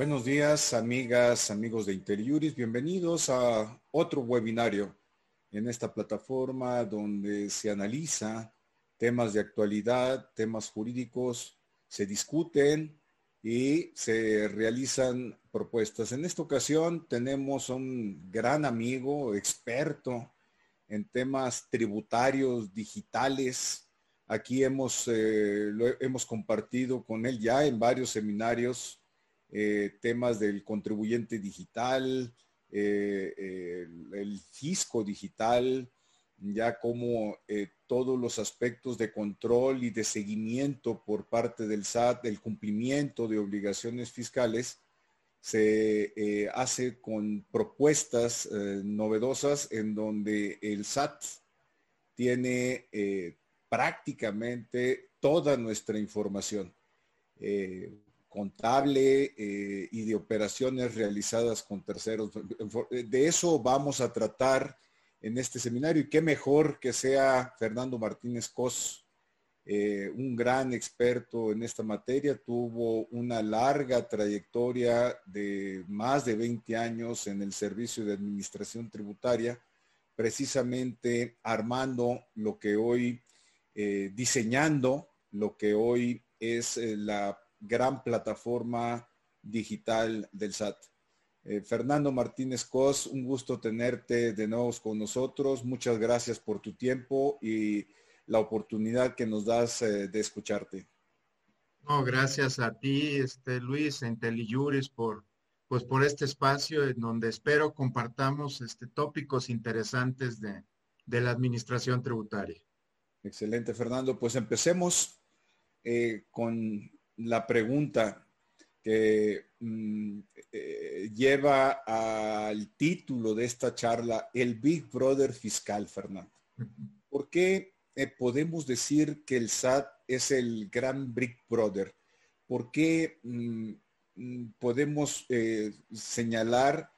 Buenos días, amigas, amigos de Interiuris. Bienvenidos a otro webinario en esta plataforma donde se analiza temas de actualidad, temas jurídicos, se discuten y se realizan propuestas. En esta ocasión tenemos un gran amigo, experto en temas tributarios, digitales. Aquí hemos, eh, lo hemos compartido con él ya en varios seminarios eh, temas del contribuyente digital, eh, el, fisco digital, ya como todos los aspectos de control y de seguimiento por parte del SAT, del cumplimiento de obligaciones fiscales, se hace con propuestas novedosas en donde el SAT tiene prácticamente toda nuestra información contable eh, y de operaciones realizadas con terceros. De eso vamos a tratar en este seminario y qué mejor que sea Fernando Martínez Cos, eh, un gran experto en esta materia, tuvo una larga trayectoria de más de 20 años en el servicio de administración tributaria, precisamente armando lo que hoy, eh, diseñando lo que hoy es la gran plataforma digital del SAT. Eh, Fernando Martínez Cos, un gusto tenerte de nuevo con nosotros. Muchas gracias por tu tiempo y la oportunidad que nos das eh, de escucharte. No, gracias a ti, este, Luis, IntelliJuris, por, pues, por este espacio en donde espero compartamos este, tópicos interesantes de, de la administración tributaria. Excelente, Fernando. Pues empecemos eh, con la pregunta que mm, eh, lleva al título de esta charla, el Big Brother fiscal, Fernando. ¿Por qué eh, podemos decir que el SAT es el gran Big Brother? ¿Por qué mm, mm, podemos eh, señalar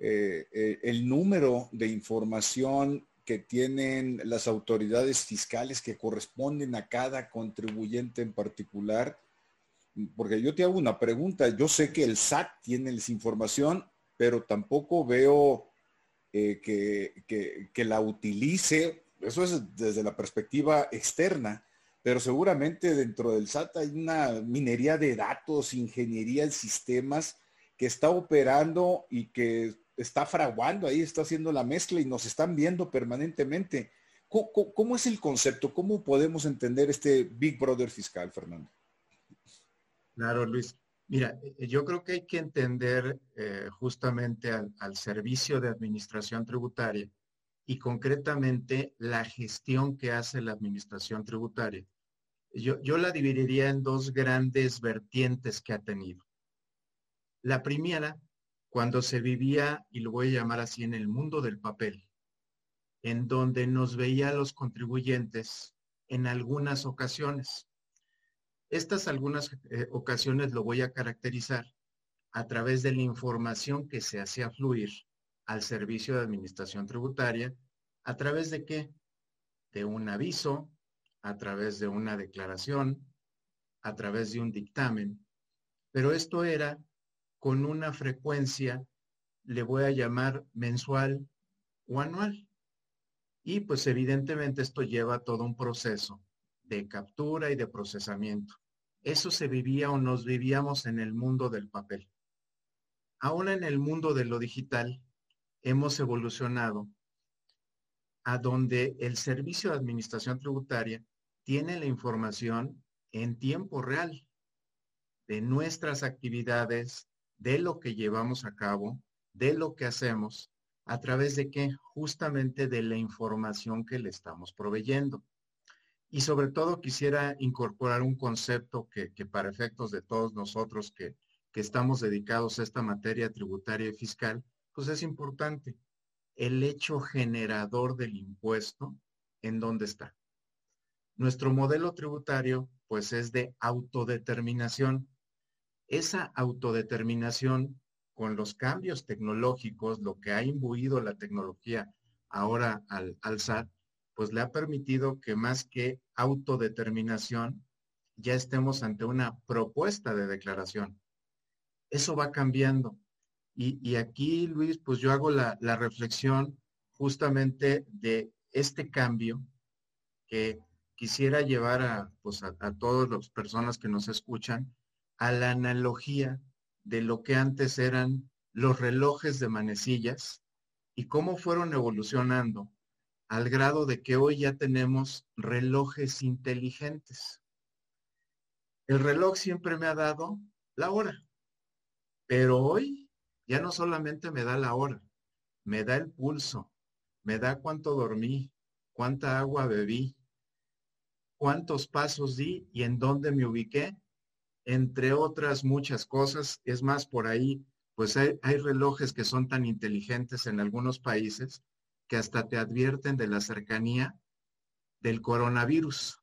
el número de información que tienen las autoridades fiscales que corresponden a cada contribuyente en particular? Porque yo te hago una pregunta, yo sé que el SAT tiene esa información, pero tampoco veo eh, que, la utilice, eso es desde la perspectiva externa, pero seguramente dentro del SAT hay una minería de datos, ingeniería de sistemas que está operando y que está fraguando, ahí está haciendo la mezcla y nos están viendo permanentemente. cómo es el concepto? ¿Cómo podemos entender este Big Brother fiscal, Fernando? Claro, Luis. Mira, eh, yo creo que hay que entender eh, justamente al, servicio de administración tributaria y concretamente la gestión que hace la administración tributaria. Yo, yo la dividiría en dos grandes vertientes que ha tenido. La primera, cuando se vivía, y lo voy a llamar así, en el mundo del papel, en donde nos veía a los contribuyentes en algunas ocasiones estas algunas eh, ocasiones lo voy a caracterizar a través de la información que se hacía fluir al servicio de administración tributaria, a través de qué? De un aviso, a través de una declaración, a través de un dictamen. Pero esto era con una frecuencia, le voy a llamar mensual o anual. Y pues evidentemente esto lleva todo un proceso de captura y de procesamiento. Eso se vivía o nos vivíamos en el mundo del papel. Ahora en el mundo de lo digital hemos evolucionado a donde el servicio de administración tributaria tiene la información en tiempo real de nuestras actividades, de lo que llevamos a cabo, de lo que hacemos, a través de qué? Justamente de la información que le estamos proveyendo. Y sobre todo quisiera incorporar un concepto que, para efectos de todos nosotros que, que estamos dedicados a esta materia tributaria y fiscal, pues es importante. El hecho generador del impuesto, ¿en dónde está? Nuestro modelo tributario, pues es de autodeterminación. Esa autodeterminación con los cambios tecnológicos, lo que ha imbuido la tecnología ahora al, al SAT, pues le ha permitido que más que autodeterminación, ya estemos ante una propuesta de declaración. Eso va cambiando. Y, aquí, Luis, pues yo hago la, reflexión justamente de este cambio que quisiera llevar a, pues a, a todas las personas que nos escuchan a la analogía de lo que antes eran los relojes de manecillas y cómo fueron evolucionando al grado de que hoy ya tenemos relojes inteligentes. El reloj siempre me ha dado la hora, pero hoy ya no solamente me da la hora, me da el pulso, me da cuánto dormí, cuánta agua bebí, cuántos pasos di y en dónde me ubiqué, entre otras muchas cosas. Es más, por ahí, pues hay, relojes que son tan inteligentes en algunos países que hasta te advierten de la cercanía del coronavirus.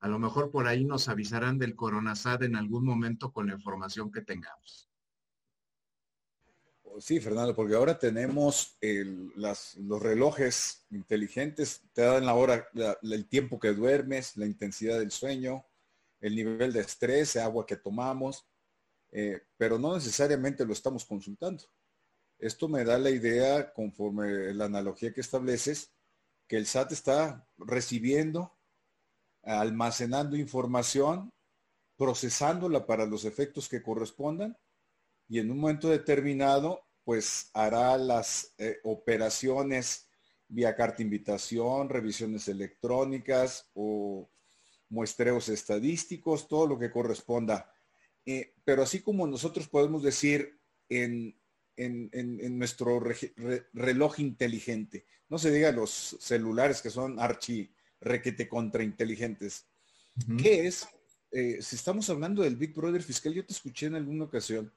A lo mejor por ahí nos avisarán del coronasad en algún momento con la información que tengamos. Sí, Fernando, porque ahora tenemos los relojes inteligentes, te dan la hora, el tiempo que duermes, la intensidad del sueño, el nivel de estrés, el agua que tomamos, eh, pero no necesariamente lo estamos consultando. Esto me da la idea, conforme la analogía que estableces, que el SAT está recibiendo, almacenando información, procesándola para los efectos que correspondan y en un momento determinado, pues hará las eh, operaciones vía carta invitación, revisiones electrónicas o muestreos estadísticos, todo lo que corresponda. Eh, pero así como nosotros podemos decir en en, nuestro reloj inteligente. No se diga los celulares que son archi requete contrainteligentes. ¿Qué es? Eh, si estamos hablando del Big Brother fiscal, yo te escuché en alguna ocasión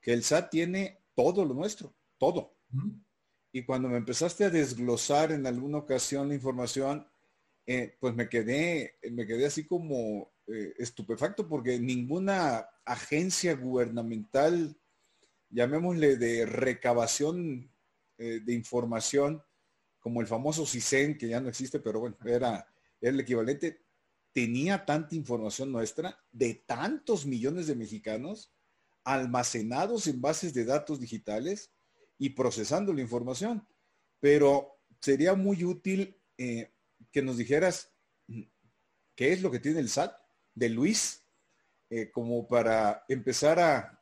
que el SAT tiene todo lo nuestro, todo. Y cuando me empezaste a desglosar en alguna ocasión la información, eh, pues me quedé, me quedé así como eh, estupefacto porque ninguna agencia gubernamental llamémosle de recabación eh, de información, como el famoso CISEN, que ya no existe, pero bueno, era, el equivalente, tenía tanta información nuestra de tantos millones de mexicanos almacenados en bases de datos digitales y procesando la información. Pero sería muy útil eh, que nos dijeras qué es lo que tiene el SAT de Luis, eh, como para empezar a,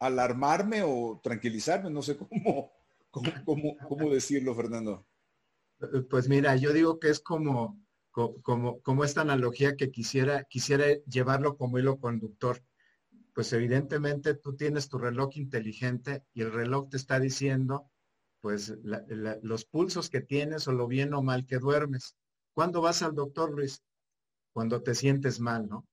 alarmarme o tranquilizarme, no sé cómo, cómo, cómo, decirlo, Fernando. Pues mira, yo digo que es como, como, como esta analogía que quisiera, quisiera llevarlo como hilo conductor. Pues evidentemente tú tienes tu reloj inteligente y el reloj te está diciendo pues los pulsos que tienes o lo bien o mal que duermes. ¿Cuándo vas al doctor, Luis? Cuando te sientes mal, ¿no?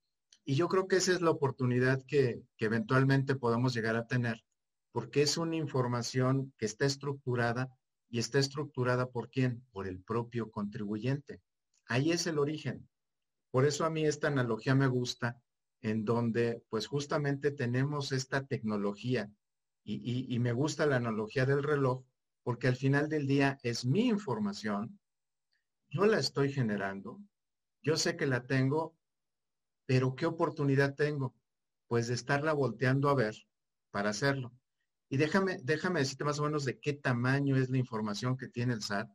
Y yo creo que esa es la oportunidad que, eventualmente podemos llegar a tener, porque es una información que está estructurada y está estructurada por quién? Por el propio contribuyente. Ahí es el origen. Por eso a mí esta analogía me gusta, en donde pues justamente tenemos esta tecnología y, y, me gusta la analogía del reloj, porque al final del día es mi información, yo la estoy generando, yo sé que la tengo pero ¿qué oportunidad tengo? Pues de estarla volteando a ver para hacerlo. Y déjame, déjame decirte más o menos de qué tamaño es la información que tiene el SAT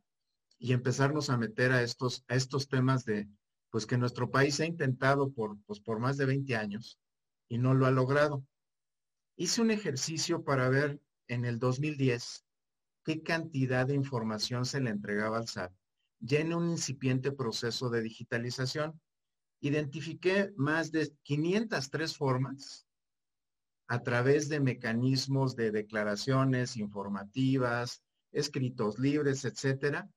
y empezarnos a meter a estos, a estos temas de, pues que nuestro país ha intentado por, pues por más de 20 años y no lo ha logrado. Hice un ejercicio para ver en el 2010 qué cantidad de información se le entregaba al SAT ya en un incipiente proceso de digitalización identifiqué más de 503 formas a través de mecanismos de declaraciones informativas, escritos libres, etcétera,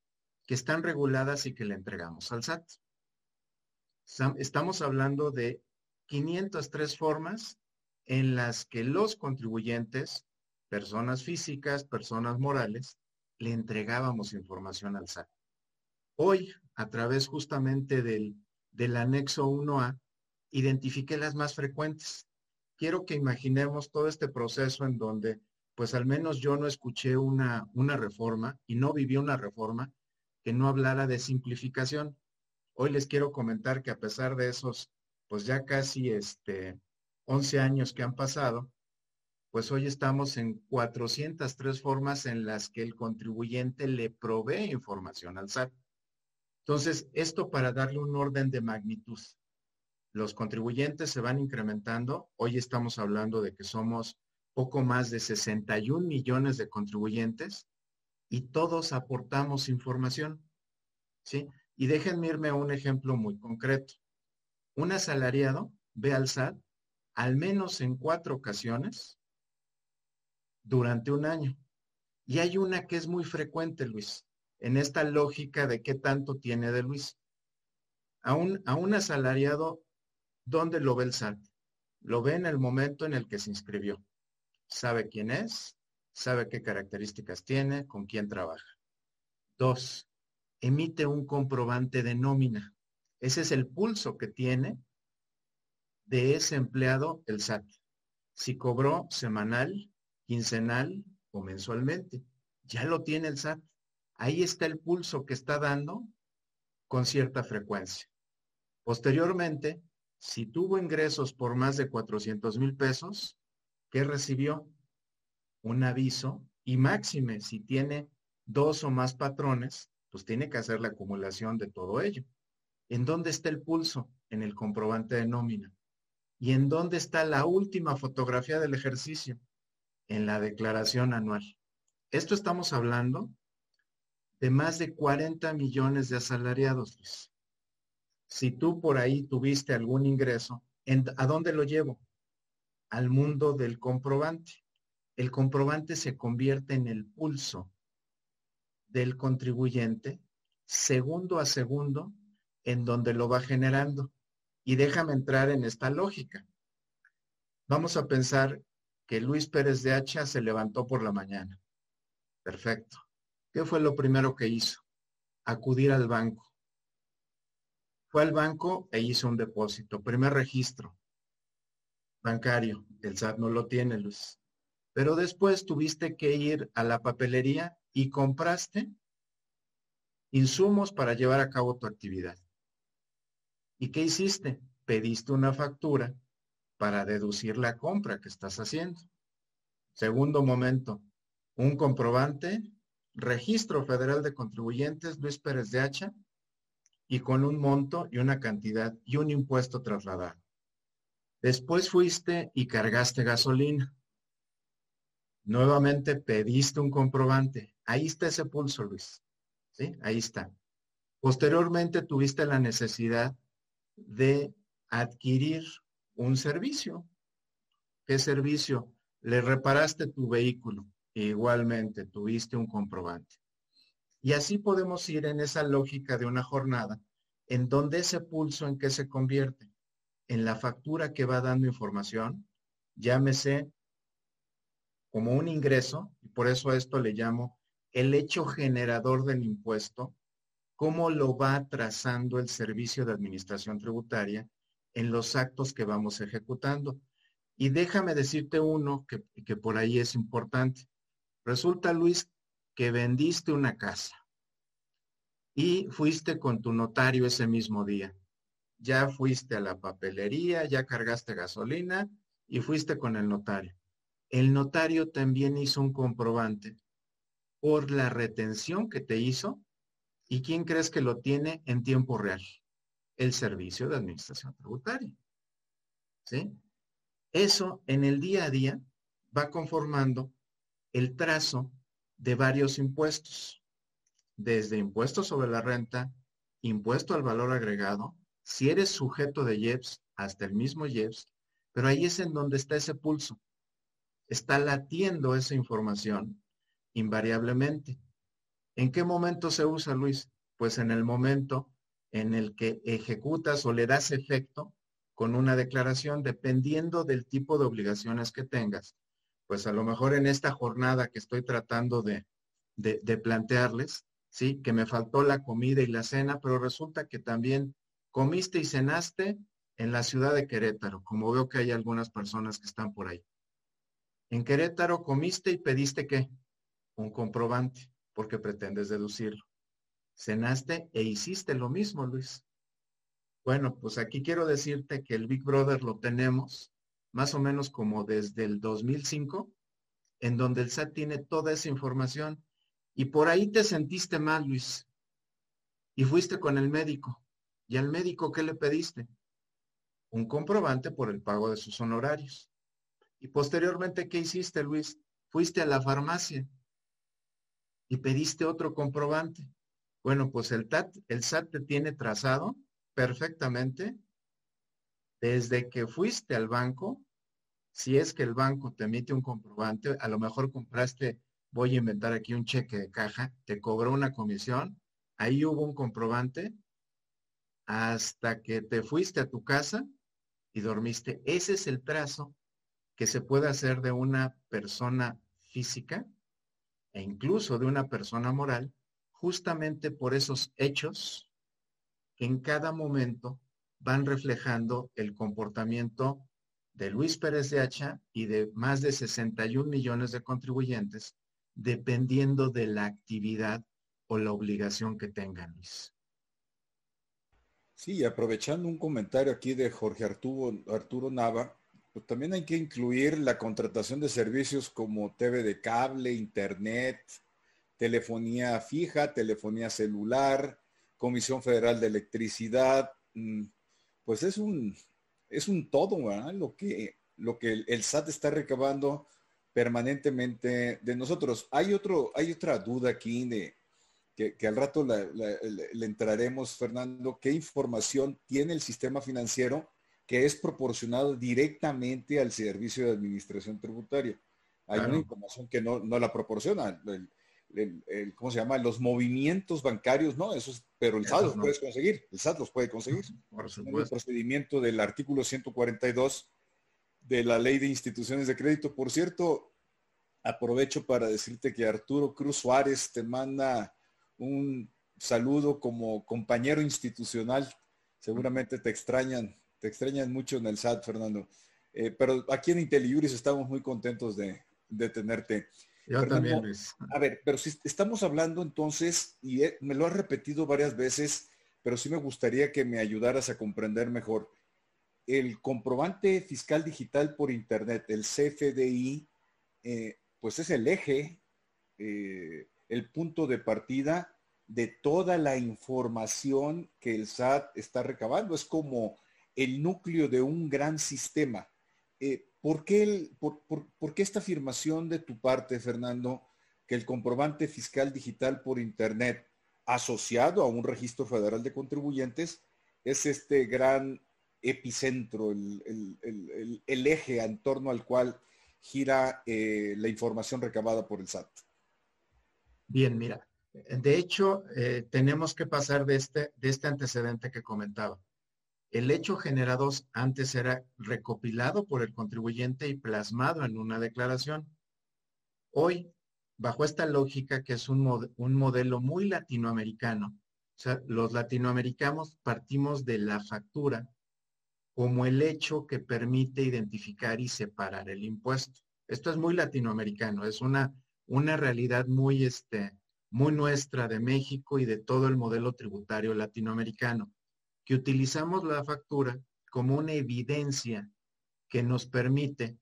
que están reguladas y que le entregamos al SAT. Estamos hablando de 503 formas en las que los contribuyentes, personas físicas, personas morales, le entregábamos información al SAT. Hoy, a través justamente del del anexo 1A, identifiqué las más frecuentes. Quiero que imaginemos todo este proceso en donde, pues al menos yo no escuché una, una reforma y no viví una reforma que no hablara de simplificación. Hoy les quiero comentar que a pesar de esos, pues ya casi este, 11 años que han pasado, pues hoy estamos en 403 formas en las que el contribuyente le provee información al SAT. Entonces, esto para darle un orden de magnitud. Los contribuyentes se van incrementando. Hoy estamos hablando de que somos poco más de 61 millones de contribuyentes y todos aportamos información. ¿Sí? Y déjenme irme a un ejemplo muy concreto. Un asalariado ve al SAT al menos en cuatro ocasiones durante un año. Y hay una que es muy frecuente, Luis, en esta lógica de qué tanto tiene de Luis. A un, a un asalariado, ¿dónde lo ve el SAT? Lo ve en el momento en el que se inscribió. Sabe quién es, sabe qué características tiene, con quién trabaja. Dos, emite un comprobante de nómina. Ese es el pulso que tiene de ese empleado el SAT. Si cobró semanal, quincenal o mensualmente. Ya lo tiene el SAT. Ahí está el pulso que está dando con cierta frecuencia. Posteriormente, si tuvo ingresos por más de 400 mil pesos, ¿qué recibió? Un aviso y máxime, si tiene dos o más patrones, pues tiene que hacer la acumulación de todo ello. ¿En dónde está el pulso? En el comprobante de nómina. ¿Y en dónde está la última fotografía del ejercicio? en la declaración anual. Esto estamos hablando de más de 40 millones de asalariados. Si tú por ahí tuviste algún ingreso, ¿a dónde lo llevo? Al mundo del comprobante. El comprobante se convierte en el pulso del contribuyente segundo a segundo en donde lo va generando. Y déjame entrar en esta lógica. Vamos a pensar que Luis Pérez de Hacha se levantó por la mañana. Perfecto. ¿Qué fue lo primero que hizo? Acudir al banco. Fue al banco e hizo un depósito. Primer registro bancario. El SAT no lo tiene, Luis. Pero después tuviste que ir a la papelería y compraste insumos para llevar a cabo tu actividad. ¿Y qué hiciste? Pediste una factura para deducir la compra que estás haciendo. Segundo momento, un comprobante, registro federal de contribuyentes Luis Pérez de Hacha y con un monto y una cantidad y un impuesto trasladado. Después fuiste y cargaste gasolina. Nuevamente pediste un comprobante. Ahí está ese pulso, Luis. ¿Sí? Ahí está. Posteriormente tuviste la necesidad de adquirir un servicio. ¿Qué servicio? Le reparaste tu vehículo. Igualmente tuviste un comprobante. Y así podemos ir en esa lógica de una jornada en donde ese pulso en qué se convierte en la factura que va dando información, llámese como un ingreso, y por eso a esto le llamo el hecho generador del impuesto, cómo lo va trazando el servicio de administración tributaria en los actos que vamos ejecutando. Y déjame decirte uno que, que por ahí es importante. Resulta, Luis, que vendiste una casa y fuiste con tu notario ese mismo día. Ya fuiste a la papelería, ya cargaste gasolina y fuiste con el notario. El notario también hizo un comprobante por la retención que te hizo y quién crees que lo tiene en tiempo real el servicio de administración tributaria. ¿Sí? Eso en el día a día va conformando el trazo de varios impuestos, desde impuesto sobre la renta, impuesto al valor agregado, si eres sujeto de IEPS, hasta el mismo IEPS, pero ahí es en donde está ese pulso. Está latiendo esa información invariablemente. ¿En qué momento se usa, Luis? Pues en el momento en el que ejecutas o le das efecto con una declaración dependiendo del tipo de obligaciones que tengas. Pues a lo mejor en esta jornada que estoy tratando de, de, plantearles, ¿sí? Que me faltó la comida y la cena, pero resulta que también comiste y cenaste en la ciudad de Querétaro, como veo que hay algunas personas que están por ahí. En Querétaro comiste y pediste qué? Un comprobante, porque pretendes deducirlo cenaste e hiciste lo mismo, Luis. Bueno, pues aquí quiero decirte que el Big Brother lo tenemos más o menos como desde el 2005, en donde el SAT tiene toda esa información. Y por ahí te sentiste mal, Luis. Y fuiste con el médico. ¿Y al médico qué le pediste? Un comprobante por el pago de sus honorarios. Y posteriormente, ¿qué hiciste, Luis? Fuiste a la farmacia y pediste otro comprobante. Bueno, pues el, el SAT te tiene trazado perfectamente desde que fuiste al banco, si es que el banco te emite un comprobante, a lo mejor compraste, voy a inventar aquí un cheque de caja, te cobró una comisión, ahí hubo un comprobante, hasta que te fuiste a tu casa y dormiste. Ese es el trazo que se puede hacer de una persona física e incluso de una persona moral, justamente por esos hechos que en cada momento van reflejando el comportamiento de Luis Pérez de Hacha y de más de 61 millones de contribuyentes, dependiendo de la actividad o la obligación que tengan, Luis. Sí, aprovechando un comentario aquí de Jorge Arturo, Arturo Nava, pues también hay que incluir la contratación de servicios como TV de cable, internet, telefonía fija, telefonía celular, Comisión Federal de Electricidad, mm, pues es un, es un todo, ¿verdad? Lo que, lo que el, SAT está recabando permanentemente de nosotros. Hay, otro, hay otra duda aquí de, que, al rato le entraremos, Fernando, ¿qué información tiene el sistema financiero que es proporcionado directamente al servicio de administración tributaria. Hay una información que no, la proporciona. El, ¿Cómo se llama? Los movimientos bancarios, no, eso es, pero el SAT los puedes conseguir, el SAT los puede conseguir. Por supuesto. El procedimiento del artículo 142 de la ley de instituciones de crédito. Por cierto, aprovecho para decirte que Arturo Cruz Suárez te manda un saludo como compañero institucional. Seguramente te extrañan te extrañan mucho en el SAT, Fernando. Eh, pero aquí en IntelliJuris estamos muy contentos de, tenerte. Yo también, Luis. A ver, pero si estamos hablando entonces, y me lo has repetido varias veces, pero sí me gustaría que me ayudaras a comprender mejor. El comprobante fiscal digital por Internet, el CFDI, eh, pues es el eje, eh, el punto de partida de toda la información que el SAT está recabando. Es como el núcleo de un gran sistema. Eh, ¿por, qué esta afirmación de tu parte, Fernando, que el comprobante fiscal digital por Internet asociado a un registro federal de contribuyentes es este gran epicentro, el, eje en torno al cual gira eh, la información recabada por el SAT? Bien, mira, de hecho, eh, tenemos que pasar de este, de este antecedente que comentaba. El hecho generado antes era recopilado por el contribuyente y plasmado en una declaración. Hoy, bajo esta lógica que es un, modelo muy latinoamericano, o sea, los latinoamericanos partimos de la factura como el hecho que permite identificar y separar el impuesto. Esto es muy latinoamericano, es una, una realidad muy, este, muy nuestra de México y de todo el modelo tributario latinoamericano que utilizamos la factura como una evidencia que nos permite,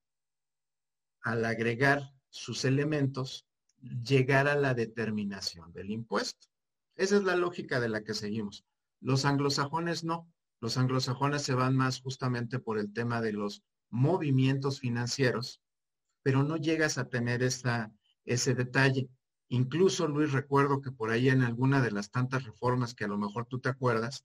al agregar sus elementos, llegar a la determinación del impuesto. Esa es la lógica de la que seguimos. Los anglosajones no. Los anglosajones se van más justamente por el tema de los movimientos financieros, pero no llegas a tener ese detalle. Incluso, Luis, recuerdo que por ahí en alguna de las tantas reformas que a lo mejor tú te acuerdas,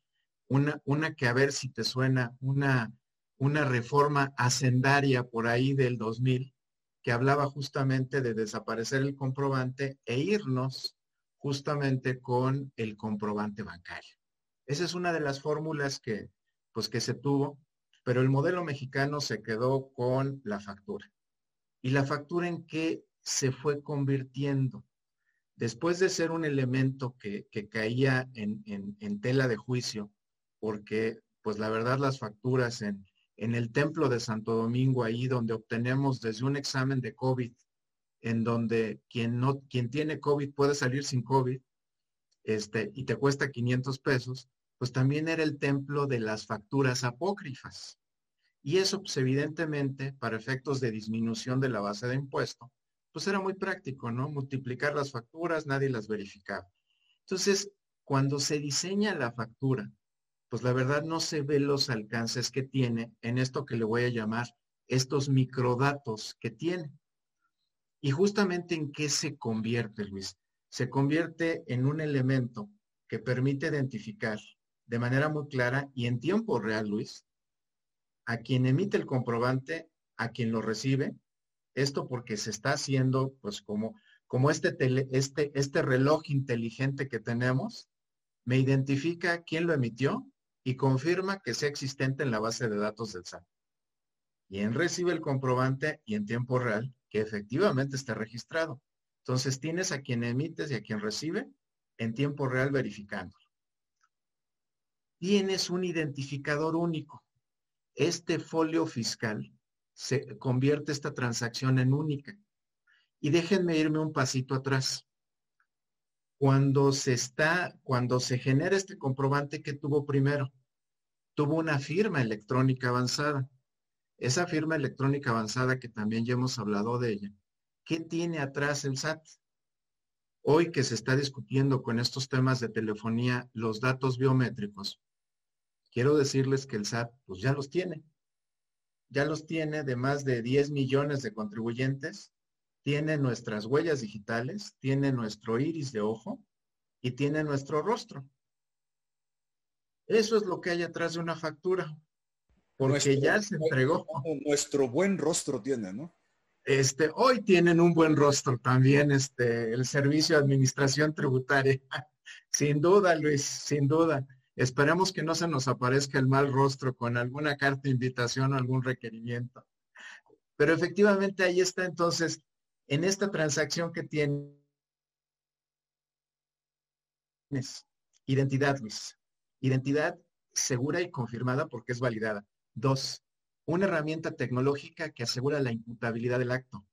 una, una que a ver si te suena, una, una reforma hacendaria por ahí del 2000, que hablaba justamente de desaparecer el comprobante e irnos justamente con el comprobante bancario. Esa es una de las fórmulas que, pues, que se tuvo, pero el modelo mexicano se quedó con la factura. ¿Y la factura en qué se fue convirtiendo? Después de ser un elemento que, caía en, en tela de juicio, porque pues la verdad las facturas en, en el templo de Santo Domingo, ahí donde obtenemos desde un examen de COVID, en donde quien, no, quien tiene COVID puede salir sin COVID, este, y te cuesta 500 pesos, pues también era el templo de las facturas apócrifas. Y eso, pues evidentemente, para efectos de disminución de la base de impuesto, pues era muy práctico, ¿no? Multiplicar las facturas, nadie las verificaba. Entonces, cuando se diseña la factura, pues la verdad no se ve los alcances que tiene en esto que le voy a llamar estos microdatos que tiene. Y justamente en qué se convierte, Luis. Se convierte en un elemento que permite identificar de manera muy clara y en tiempo real, Luis, a quien emite el comprobante, a quien lo recibe. Esto porque se está haciendo, pues como, como este, este, este reloj inteligente que tenemos, me identifica quién lo emitió y confirma que sea existente en la base de datos del SAT. Quien recibe el comprobante y en tiempo real que efectivamente está registrado. Entonces tienes a quien emites y a quien recibe en tiempo real verificando. Tienes un identificador único. Este folio fiscal se convierte esta transacción en única. Y déjenme irme un pasito atrás. Cuando se está, cuando se genera este comprobante que tuvo primero, tuvo una firma electrónica avanzada. Esa firma electrónica avanzada que también ya hemos hablado de ella, ¿qué tiene atrás el SAT? Hoy que se está discutiendo con estos temas de telefonía los datos biométricos, quiero decirles que el SAT pues ya los tiene. Ya los tiene de más de 10 millones de contribuyentes, tiene nuestras huellas digitales, tiene nuestro iris de ojo y tiene nuestro rostro. Eso es lo que hay atrás de una factura, porque ya se entregó. Nuestro buen rostro tiene, ¿no? Este, hoy tienen un buen rostro también, este, el Servicio de Administración Tributaria. sin duda, Luis, sin duda. Esperemos que no se nos aparezca el mal rostro con alguna carta de invitación o algún requerimiento. Pero efectivamente ahí está entonces, en esta transacción que tienes, identidad, Luis. Identidad segura y confirmada porque es validada. Dos, una herramienta tecnológica que asegura la imputabilidad del acto.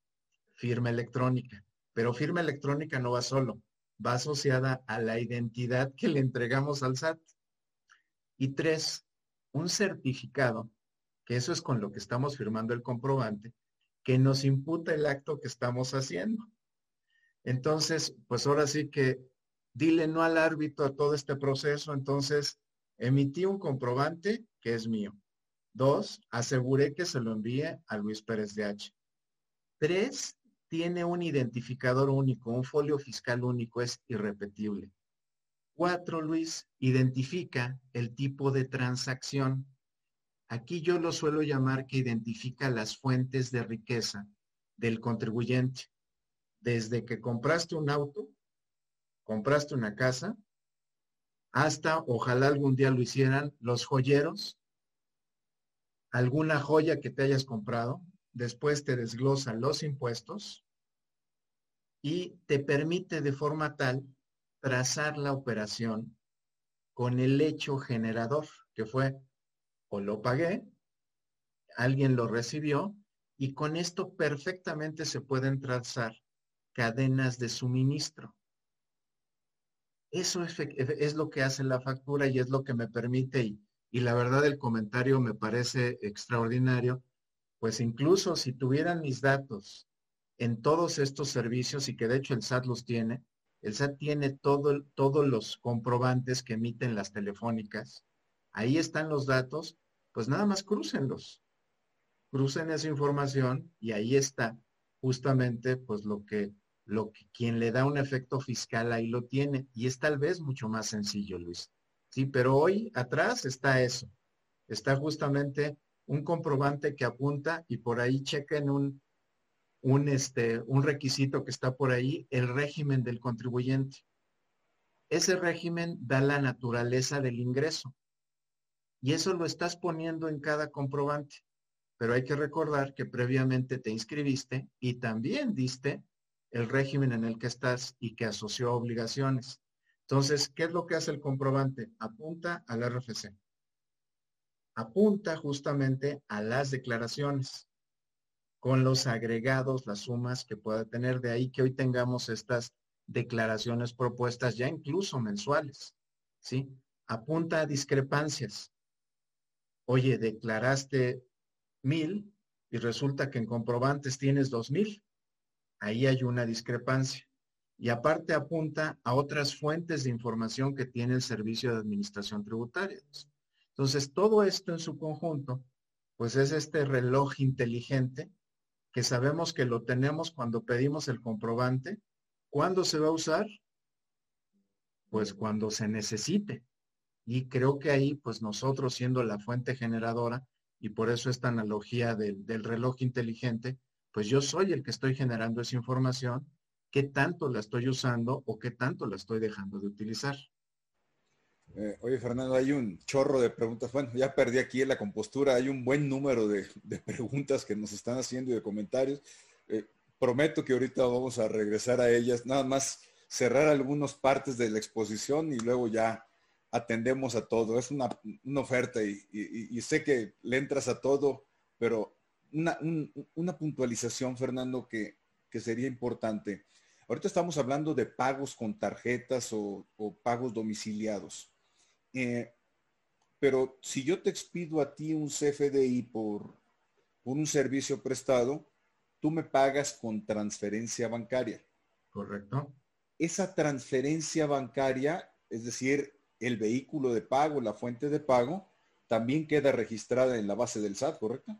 Firma electrónica. Pero firma electrónica no va solo, va asociada a la identidad que le entregamos al SAT. Y tres, un certificado, que eso es con lo que estamos firmando el comprobante, que nos imputa el acto que estamos haciendo. Entonces, pues ahora sí que dile no al árbitro a todo este proceso, entonces emití un comprobante que es mío. Dos, aseguré que se lo envíe a Luis Pérez de H. Tres, tiene un identificador único, un folio fiscal único, es irrepetible. Cuatro, Luis, identifica el tipo de transacción. Aquí yo lo suelo llamar que identifica las fuentes de riqueza del contribuyente. Desde que compraste un auto, compraste una casa, hasta, ojalá algún día lo hicieran, los joyeros, alguna joya que te hayas comprado, después te desglosa los impuestos y te permite de forma tal trazar la operación con el hecho generador, que fue o lo pagué, alguien lo recibió, y con esto perfectamente se pueden trazar cadenas de suministro. Eso es, lo que hace la factura y es lo que me permite, y, y la verdad el comentario me parece extraordinario, pues incluso si tuvieran mis datos en todos estos servicios y que de hecho el SAT los tiene, el SAT tiene todo, todos los comprobantes que emiten las telefónicas. Ahí están los datos, pues nada más crúcenlos. Crucen esa información y ahí está justamente pues lo que, lo que quien le da un efecto fiscal ahí lo tiene. Y es tal vez mucho más sencillo, Luis. Sí, pero hoy atrás está eso. Está justamente un comprobante que apunta y por ahí chequen un, un, este, un requisito que está por ahí, el régimen del contribuyente. Ese régimen da la naturaleza del ingreso. Y eso lo estás poniendo en cada comprobante. Pero hay que recordar que previamente te inscribiste y también diste el régimen en el que estás y que asoció obligaciones. Entonces, ¿qué es lo que hace el comprobante? Apunta al RFC. Apunta justamente a las declaraciones con los agregados, las sumas que pueda tener. De ahí que hoy tengamos estas declaraciones propuestas ya incluso mensuales, ¿sí? Apunta a discrepancias. Oye, declaraste mil y resulta que en comprobantes tienes dos mil. Ahí hay una discrepancia. Y aparte apunta a otras fuentes de información que tiene el Servicio de Administración Tributaria. Entonces, todo esto en su conjunto, pues es este reloj inteligente que sabemos que lo tenemos cuando pedimos el comprobante. ¿Cuándo se va a usar? Pues cuando se necesite. Y creo que ahí, pues nosotros siendo la fuente generadora, y por eso esta analogía del, del reloj inteligente, pues yo soy el que estoy generando esa información, qué tanto la estoy usando o qué tanto la estoy dejando de utilizar. Eh, oye, Fernando, hay un chorro de preguntas. Bueno, ya perdí aquí la compostura. Hay un buen número de, preguntas que nos están haciendo y de comentarios. Eh, prometo que ahorita vamos a regresar a ellas. Nada más cerrar algunas partes de la exposición y luego ya atendemos a todo. Es una, oferta y, sé que le entras a todo, pero una, puntualización, Fernando, que, sería importante. Ahorita estamos hablando de pagos con tarjetas o pagos domiciliados. Eh, pero si yo te expido a ti un CFDI por, por un servicio prestado, tú me pagas con transferencia bancaria. Correcto. Esa transferencia bancaria, es decir, el vehículo de pago, la fuente de pago, también queda registrada en la base del SAT, ¿correcto?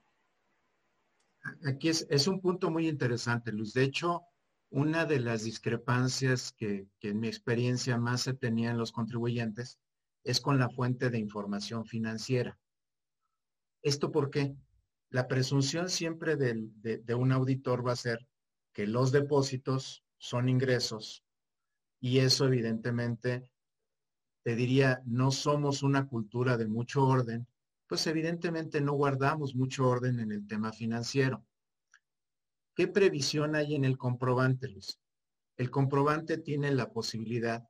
Aquí es, un punto muy interesante, Luz. De hecho, una de las discrepancias que, que en mi experiencia más se tenían los contribuyentes es con la fuente de información financiera. ¿Esto por qué? La presunción siempre de, un auditor va a ser que los depósitos son ingresos y eso evidentemente, te diría, no somos una cultura de mucho orden, pues evidentemente no guardamos mucho orden en el tema financiero. ¿Qué previsión hay en el comprobante, Luis? El comprobante tiene la posibilidad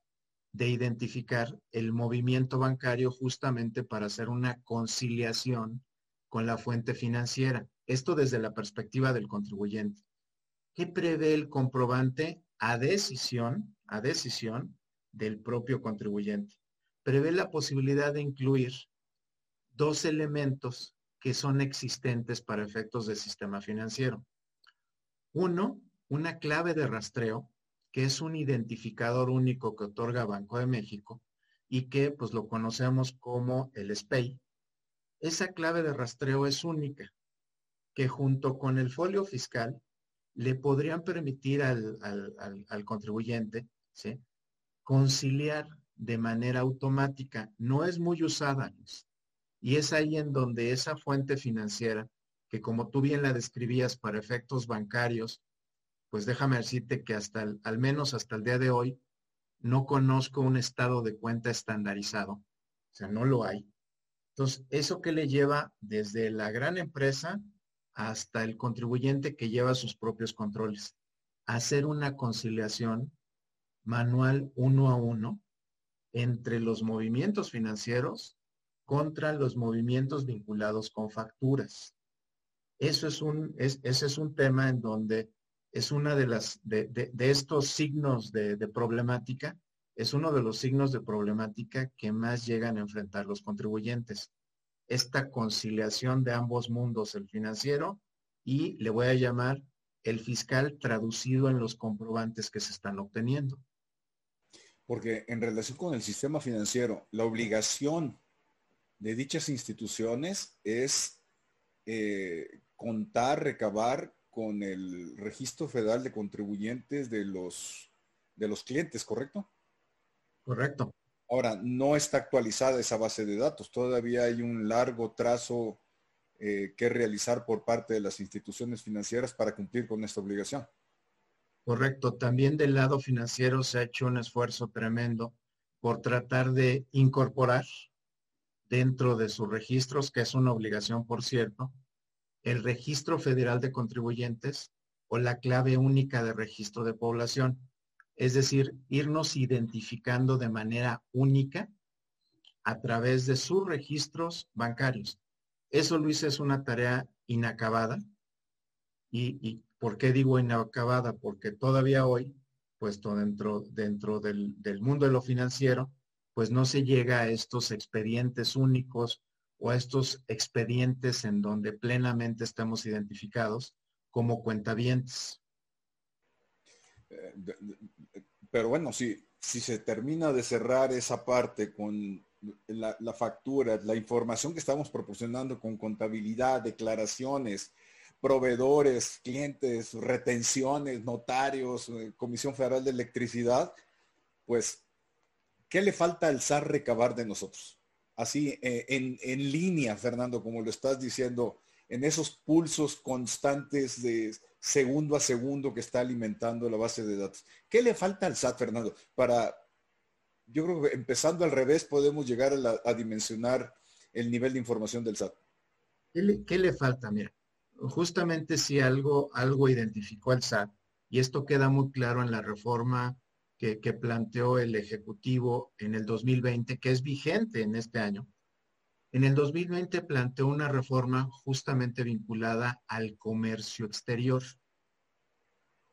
de identificar el movimiento bancario justamente para hacer una conciliación con la fuente financiera. Esto desde la perspectiva del contribuyente. ¿Qué prevé el comprobante a decisión, a decisión del propio contribuyente? Prevé la posibilidad de incluir dos elementos que son existentes para efectos del sistema financiero. Uno, una clave de rastreo que es un identificador único que otorga Banco de México y que pues lo conocemos como el SPEI. Esa clave de rastreo es única, que junto con el folio fiscal le podrían permitir al, contribuyente conciliar de manera automática. No es muy usada, Y es ahí en donde esa fuente financiera, que como tú bien la describías para efectos bancarios, pues déjame decirte que hasta al menos hasta el día de hoy no conozco un estado de cuenta estandarizado. O sea, no lo hay. Entonces, ¿eso que le lleva desde la gran empresa hasta el contribuyente que lleva sus propios controles? Hacer una conciliación manual uno a uno entre los movimientos financieros contra los movimientos vinculados con facturas. Eso es un, ese es un tema en donde es una de las, de, estos signos de, problemática, es uno de los signos de problemática que más llegan a enfrentar los contribuyentes. Esta conciliación de ambos mundos, el financiero y le voy a llamar el fiscal traducido en los comprobantes que se están obteniendo. Porque en relación con el sistema financiero, la obligación de dichas instituciones es eh, contar, recabar con el registro federal de contribuyentes de los, de los clientes, ¿correcto? Correcto. Ahora, no está actualizada esa base de datos. Todavía hay un largo trazo eh, que realizar por parte de las instituciones financieras para cumplir con esta obligación. Correcto. También del lado financiero se ha hecho un esfuerzo tremendo por tratar de incorporar dentro de sus registros, que es una obligación, por cierto, el registro federal de contribuyentes o la clave única de registro de población. Es decir, irnos identificando de manera única a través de sus registros bancarios. Eso, Luis, es una tarea inacabada. ¿Y, por qué digo inacabada? Porque todavía hoy, puesto dentro, dentro del, del mundo de lo financiero, pues no se llega a estos expedientes únicos o a estos expedientes en donde plenamente estamos identificados como cuentavientes. Eh, pero bueno, si, si se termina de cerrar esa parte con la, la, factura, la información que estamos proporcionando con contabilidad, declaraciones, proveedores, clientes, retenciones, notarios, eh, Comisión Federal de Electricidad, pues, ¿qué le falta al SAR recabar de nosotros? Así, eh, en, en línea, Fernando, como lo estás diciendo, en esos pulsos constantes de segundo a segundo que está alimentando la base de datos. ¿Qué le falta al SAT, Fernando? Para, yo creo que empezando al revés podemos llegar a, dimensionar el nivel de información del SAT. ¿Qué le, falta? Mira, justamente si algo, algo identificó al SAT, y esto queda muy claro en la reforma que, que planteó el Ejecutivo en el 2020, que es vigente en este año, en el 2020 planteó una reforma justamente vinculada al comercio exterior.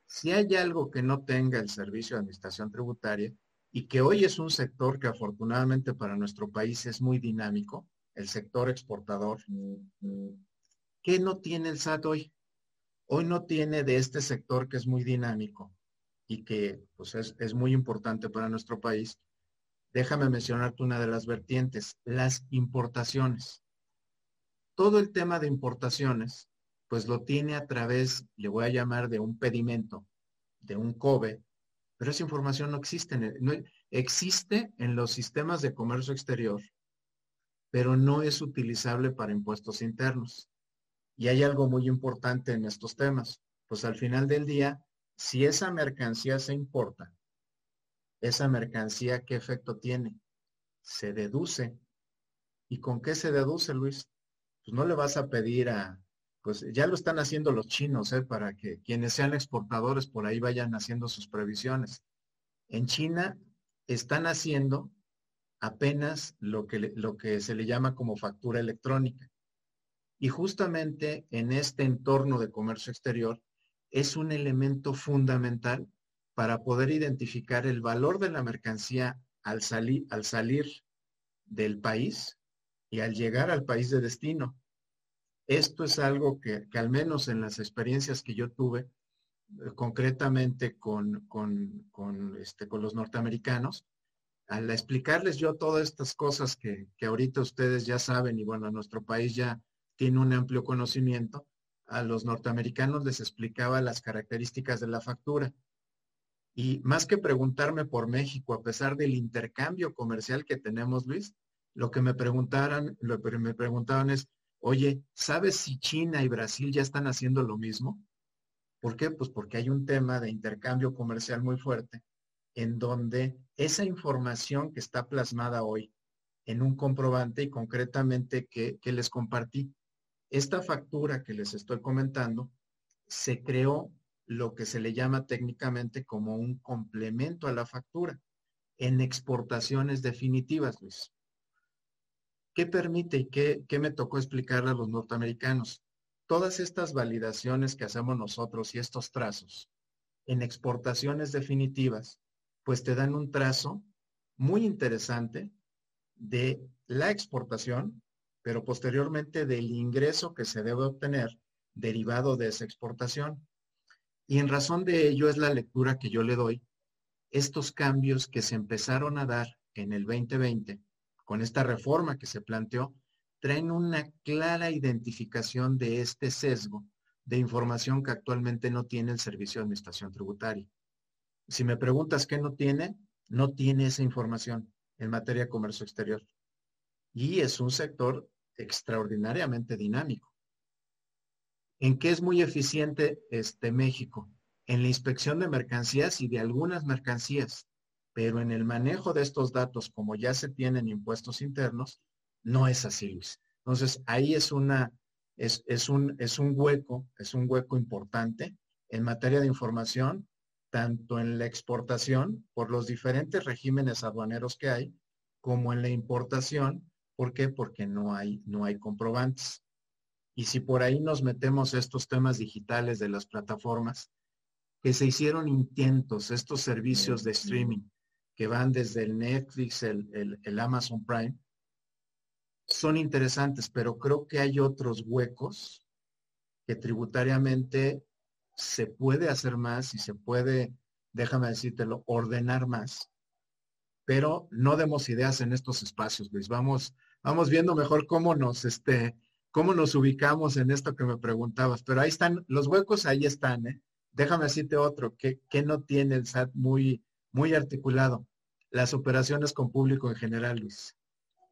Si hay algo que no tenga el Servicio de Administración Tributaria y que hoy es un sector que afortunadamente para nuestro país es muy dinámico, el sector exportador, ¿qué no tiene el SAT hoy? Hoy no tiene de este sector que es muy dinámico y que pues, es, muy importante para nuestro país, déjame mencionarte una de las vertientes, las importaciones. Todo el tema de importaciones, pues lo tiene a través, le voy a llamar de un pedimento, de un COBE, pero esa información no existe. En no, existe en los sistemas de comercio exterior, pero no es utilizable para impuestos internos. Y hay algo muy importante en estos temas. Pues al final del día, si esa mercancía se importa, esa mercancía, ¿qué efecto tiene? Se deduce. ¿Y con qué se deduce, Luis? Pues no le vas a pedir a, pues ya lo están haciendo los chinos, ¿eh? para que quienes sean exportadores por ahí vayan haciendo sus previsiones. En China están haciendo apenas lo que, lo que se le llama como factura electrónica. Y justamente en este entorno de comercio exterior es un elemento fundamental para poder identificar el valor de la mercancía al, salir, al salir del país y al llegar al país de destino. Esto es algo que, al menos en las experiencias que yo tuve, eh, concretamente con, con, este, con los norteamericanos, al explicarles yo todas estas cosas que, que ahorita ustedes ya saben y bueno, nuestro país ya tiene un amplio conocimiento, a los norteamericanos les explicaba las características de la factura y más que preguntarme por México, a pesar del intercambio comercial que tenemos, Luis, lo que me preguntaran, lo que me preguntaban es, oye, ¿sabes si China y Brasil ya están haciendo lo mismo? ¿Por qué? Pues porque hay un tema de intercambio comercial muy fuerte en donde esa información que está plasmada hoy en un comprobante y concretamente que, que les compartí, esta factura que les estoy comentando se creó lo que se le llama técnicamente como un complemento a la factura en exportaciones definitivas, Luis. ¿Qué permite y qué, me tocó explicarle a los norteamericanos? Todas estas validaciones que hacemos nosotros y estos trazos en exportaciones definitivas, pues te dan un trazo muy interesante de la exportación, pero posteriormente del ingreso que se debe obtener derivado de esa exportación. Y en razón de ello es la lectura que yo le doy, estos cambios que se empezaron a dar en el 2020 con esta reforma que se planteó, traen una clara identificación de este sesgo de información que actualmente no tiene el Servicio de Administración Tributaria. Si me preguntas qué no tiene, no tiene esa información en materia de comercio exterior. Y es un sector extraordinariamente dinámico. ¿En qué es muy eficiente este México? En la inspección de mercancías y de algunas mercancías, pero en el manejo de estos datos, como ya se tienen impuestos internos, no es así, Luis. Entonces, ahí es una, es, es, un, es un hueco, es un hueco importante en materia de información, tanto en la exportación, por los diferentes regímenes aduaneros que hay, como en la importación. ¿Por qué? Porque no hay, no hay comprobantes. Y si por ahí nos metemos estos temas digitales de las plataformas, que se hicieron intentos, estos servicios de streaming que van desde el Netflix, el, el, Amazon Prime, son interesantes, pero creo que hay otros huecos que tributariamente se puede hacer más y se puede, déjame decírtelo, ordenar más. Pero no demos ideas en estos espacios, Luis. Vamos, vamos viendo mejor cómo nos, este, cómo nos ubicamos en esto que me preguntabas. Pero ahí están, los huecos ahí están, ¿eh? Déjame decirte otro, que, que no tiene el SAT muy, muy articulado. Las operaciones con público en general, Luis.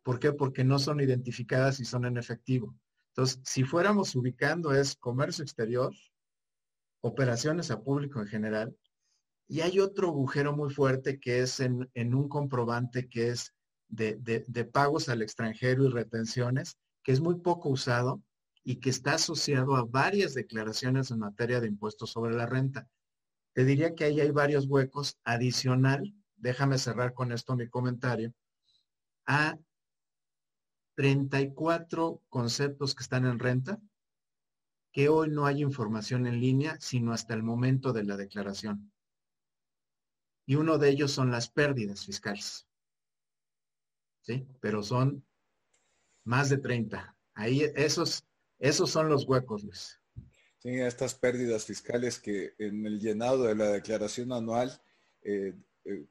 ¿Por qué? Porque no son identificadas y son en efectivo. Entonces, si fuéramos ubicando es comercio exterior, operaciones a público en general, y hay otro agujero muy fuerte que es en, un comprobante que es de, de, pagos al extranjero y retenciones, que es muy poco usado y que está asociado a varias declaraciones en materia de impuestos sobre la renta. Te diría que ahí hay varios huecos adicional, déjame cerrar con esto mi comentario, a 34 conceptos que están en renta, que hoy no hay información en línea, sino hasta el momento de la declaración. Y uno de ellos son las pérdidas fiscales. ¿Sí? Pero son más de 30. Ahí esos, esos son los huecos, Luis. Sí, estas pérdidas fiscales que en el llenado de la declaración anual eh, eh,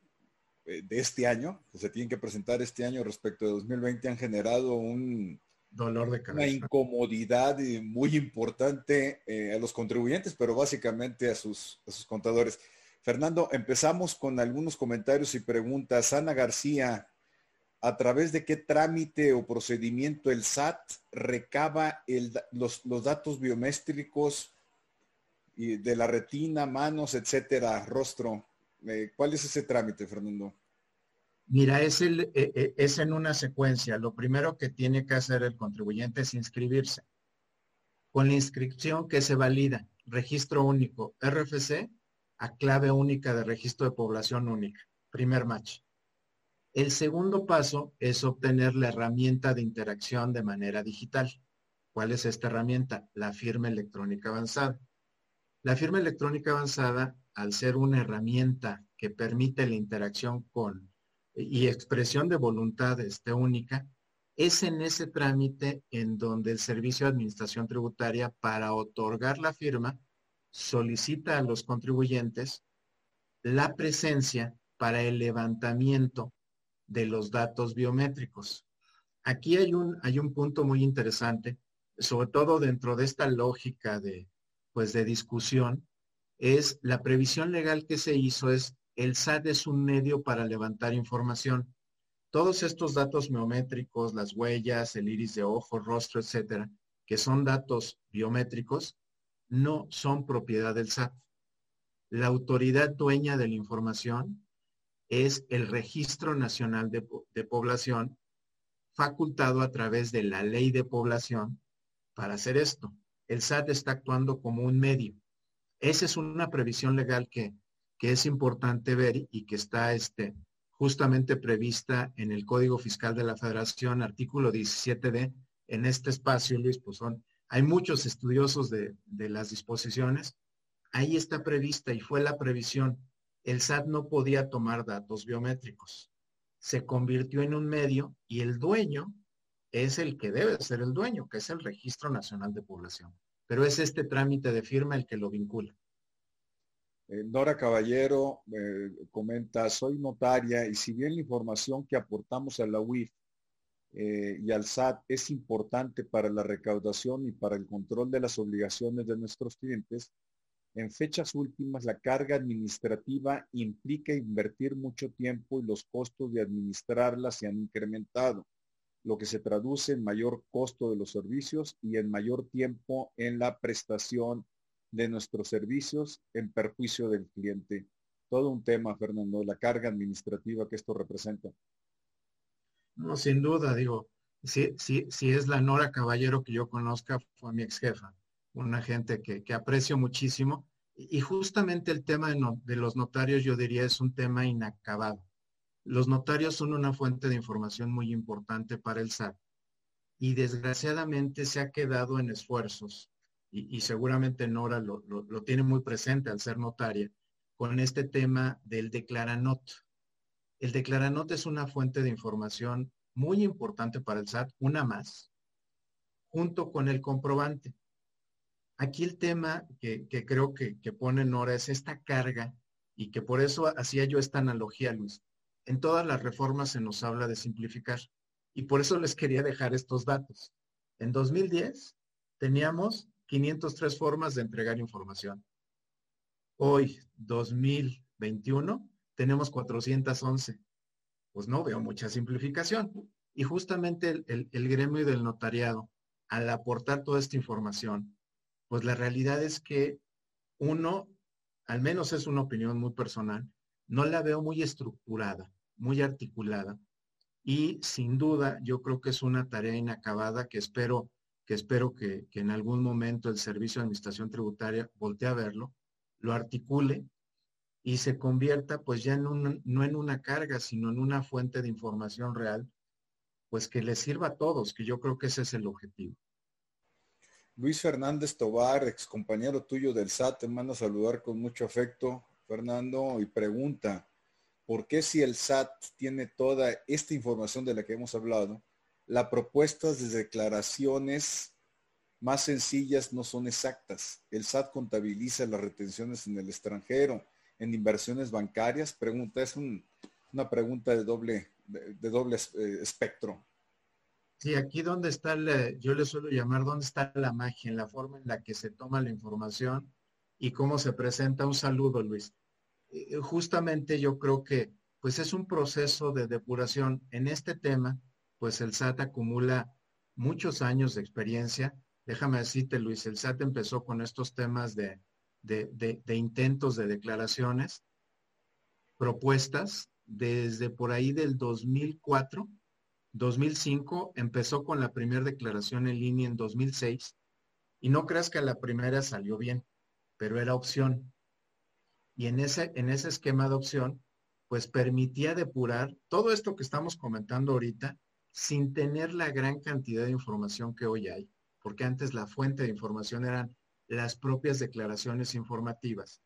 eh, de este año, que se tienen que presentar este año respecto de 2020, han generado un dolor de cabeza. Una incomodidad muy importante a los contribuyentes, pero básicamente a sus, a sus contadores. Fernando, empezamos con algunos comentarios y preguntas. Ana García a través de qué trámite o procedimiento el SAT recaba los, datos biométricos de la retina, manos, etcétera, rostro. Eh, ¿Cuál es ese trámite, Fernando? Mira, eh, eh, es en una secuencia. Lo primero que tiene que hacer el contribuyente es inscribirse. Con la inscripción que se valida, registro único, RFC, a clave única de registro de población única, primer match. El segundo paso es obtener la herramienta de interacción de manera digital. ¿Cuál es esta herramienta? La firma electrónica avanzada. La firma electrónica avanzada, al ser una herramienta que permite la interacción con y expresión de voluntad este, única, es en ese trámite en donde el Servicio de Administración Tributaria, para otorgar la firma, solicita a los contribuyentes la presencia para el levantamiento de los datos biométricos. Aquí hay un, hay un punto muy interesante, sobre todo dentro de esta lógica de, pues, de discusión, es la previsión legal que se hizo es el SAT es un medio para levantar información. Todos estos datos biométricos, las huellas, el iris de ojo, rostro, etcétera, que son datos biométricos, no son propiedad del SAT. La autoridad dueña de la información es el Registro Nacional de, Población, facultado a través de la Ley de Población para hacer esto. El SAT está actuando como un medio. Esa es una previsión legal que, que es importante ver y que está este, justamente prevista en el Código Fiscal de la Federación, artículo 17D. En este espacio, Luis, pues son, hay muchos estudiosos de, de las disposiciones. Ahí está prevista y fue la previsión el SAT no podía tomar datos biométricos. Se convirtió en un medio y el dueño es el que debe ser el dueño, que es el Registro Nacional de Población. Pero es este trámite de firma el que lo vincula. Eh, Nora Caballero eh, comenta, soy notaria y si bien la información que aportamos a la UIF eh, y al SAT es importante para la recaudación y para el control de las obligaciones de nuestros clientes, en fechas últimas, la carga administrativa implica invertir mucho tiempo y los costos de administrarla se han incrementado, lo que se traduce en mayor costo de los servicios y en mayor tiempo en la prestación de nuestros servicios en perjuicio del cliente. Todo un tema, Fernando, la carga administrativa que esto representa. No, sin duda, digo, si, es la Nora Caballero que yo conozca, fue mi ex jefa una gente que, aprecio muchísimo. Y justamente el tema de, los notarios, yo diría, es un tema inacabado. Los notarios son una fuente de información muy importante para el SAT y desgraciadamente se ha quedado en esfuerzos, y, seguramente Nora lo, lo, tiene muy presente al ser notaria, con este tema del declaranot. El declaranot es una fuente de información muy importante para el SAT, una más, junto con el comprobante. Aquí el tema que, creo que, que pone Nora es esta carga y que por eso hacía yo esta analogía, Luis. En todas las reformas se nos habla de simplificar y por eso les quería dejar estos datos. En 2010 teníamos 503 formas de entregar información. Hoy, 2021, tenemos 411. Pues no veo mucha simplificación. Y justamente el, gremio del notariado, al aportar toda esta información, pues la realidad es que uno, al menos es una opinión muy personal, no la veo muy estructurada, muy articulada. Y sin duda, yo creo que es una tarea inacabada que espero que espero que, en algún momento el Servicio de Administración Tributaria voltee a verlo, lo articule y se convierta pues ya no en una carga, sino en una fuente de información real, pues que le sirva a todos, que yo creo que ese es el objetivo. Luis Fernández Tobar, ex compañero tuyo del SAT, te manda a saludar con mucho afecto, Fernando, y pregunta, ¿por qué si el SAT tiene toda esta información de la que hemos hablado, las propuestas de declaraciones más sencillas no son exactas. El SAT contabiliza las retenciones en el extranjero, en inversiones bancarias. Pregunta, es una pregunta de doble, de, doble eh, espectro. Sí, aquí donde está, yo le suelo llamar, dónde está la magia, en la forma en la que se toma la información y cómo se presenta. Un saludo, Luis. Eh, justamente yo creo que pues es un proceso de depuración en este tema pues el SAT acumula muchos años de experiencia. Déjame decirte, Luis, el SAT empezó con estos temas de, intentos de declaraciones, propuestas, desde por ahí del 2004, 2005, empezó con la primera declaración en línea en 2006, y no creas que la primera salió bien, pero era opción. Y en ese, en ese esquema de opción, pues permitía depurar todo esto que estamos comentando ahorita, sin tener la gran cantidad de información que hoy hay, porque antes la fuente de información eran las propias declaraciones informativas.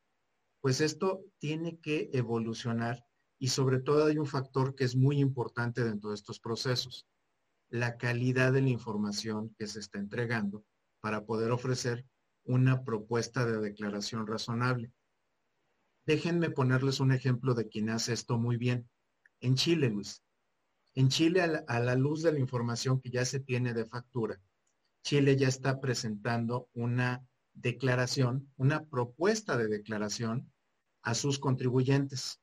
Pues esto tiene que evolucionar y sobre todo hay un factor que es muy importante dentro de estos procesos, la calidad de la información que se está entregando para poder ofrecer una propuesta de declaración razonable. Déjenme ponerles un ejemplo de quien hace esto muy bien. En Chile, Luis, en Chile, a la, luz de la información que ya se tiene de factura, Chile ya está presentando una declaración, una propuesta de declaración a sus contribuyentes.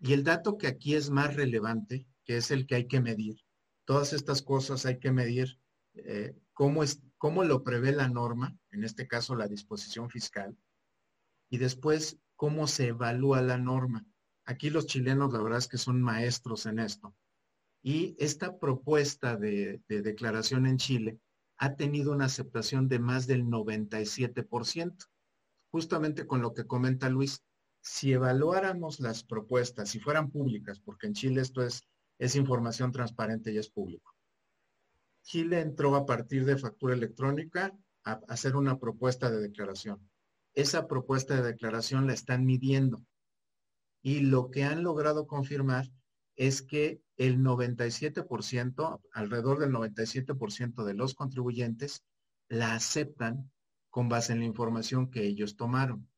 Y el dato que aquí es más relevante, que es el que hay que medir, todas estas cosas hay que medir eh, cómo, es, cómo lo prevé la norma, en este caso la disposición fiscal, y después cómo se evalúa la norma. Aquí los chilenos, la verdad es que son maestros en esto. Y esta propuesta de, declaración en Chile ha tenido una aceptación de más del 97%. Justamente con lo que comenta Luis, si evaluáramos las propuestas, si fueran públicas, porque en Chile esto es, información transparente y es público. Chile entró a partir de factura electrónica a hacer una propuesta de declaración. Esa propuesta de declaración la están midiendo y lo que han logrado confirmar es que el 97%, alrededor del 97% de los contribuyentes la aceptan con base en la información que ellos tomaron.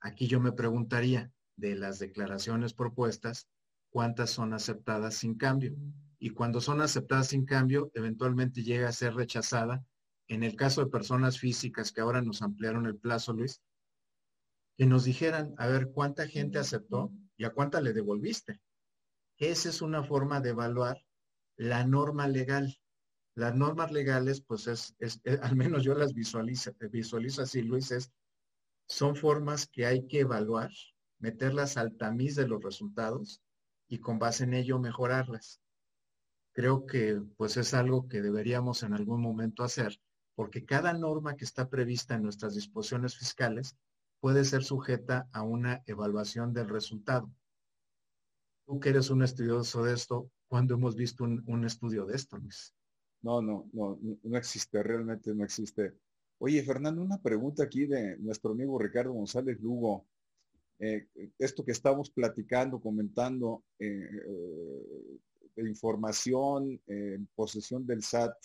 Aquí yo me preguntaría, de las declaraciones propuestas, ¿cuántas son aceptadas sin cambio? Y cuando son aceptadas sin cambio, eventualmente llega a ser rechazada. En el caso de personas físicas que ahora nos ampliaron el plazo, Luis, que nos dijeran, a ver, ¿cuánta gente aceptó y a cuánta le devolviste? Esa es una forma de evaluar la norma legal. Las normas legales, pues es, eh, al menos yo las visualizo, visualizo así, Luis, es, son formas que hay que evaluar, meterlas al tamiz de los resultados y con base en ello mejorarlas. Creo que pues es algo que deberíamos en algún momento hacer, porque cada norma que está prevista en nuestras disposiciones fiscales puede ser sujeta a una evaluación del resultado tú que eres un estudioso de esto, ¿cuándo hemos visto un, estudio de esto, Luis? No, no, no, no existe, realmente no existe. Oye, Fernando, una pregunta aquí de nuestro amigo Ricardo González Lugo. Eh, esto que estamos platicando, comentando, eh, información en posesión del SAT,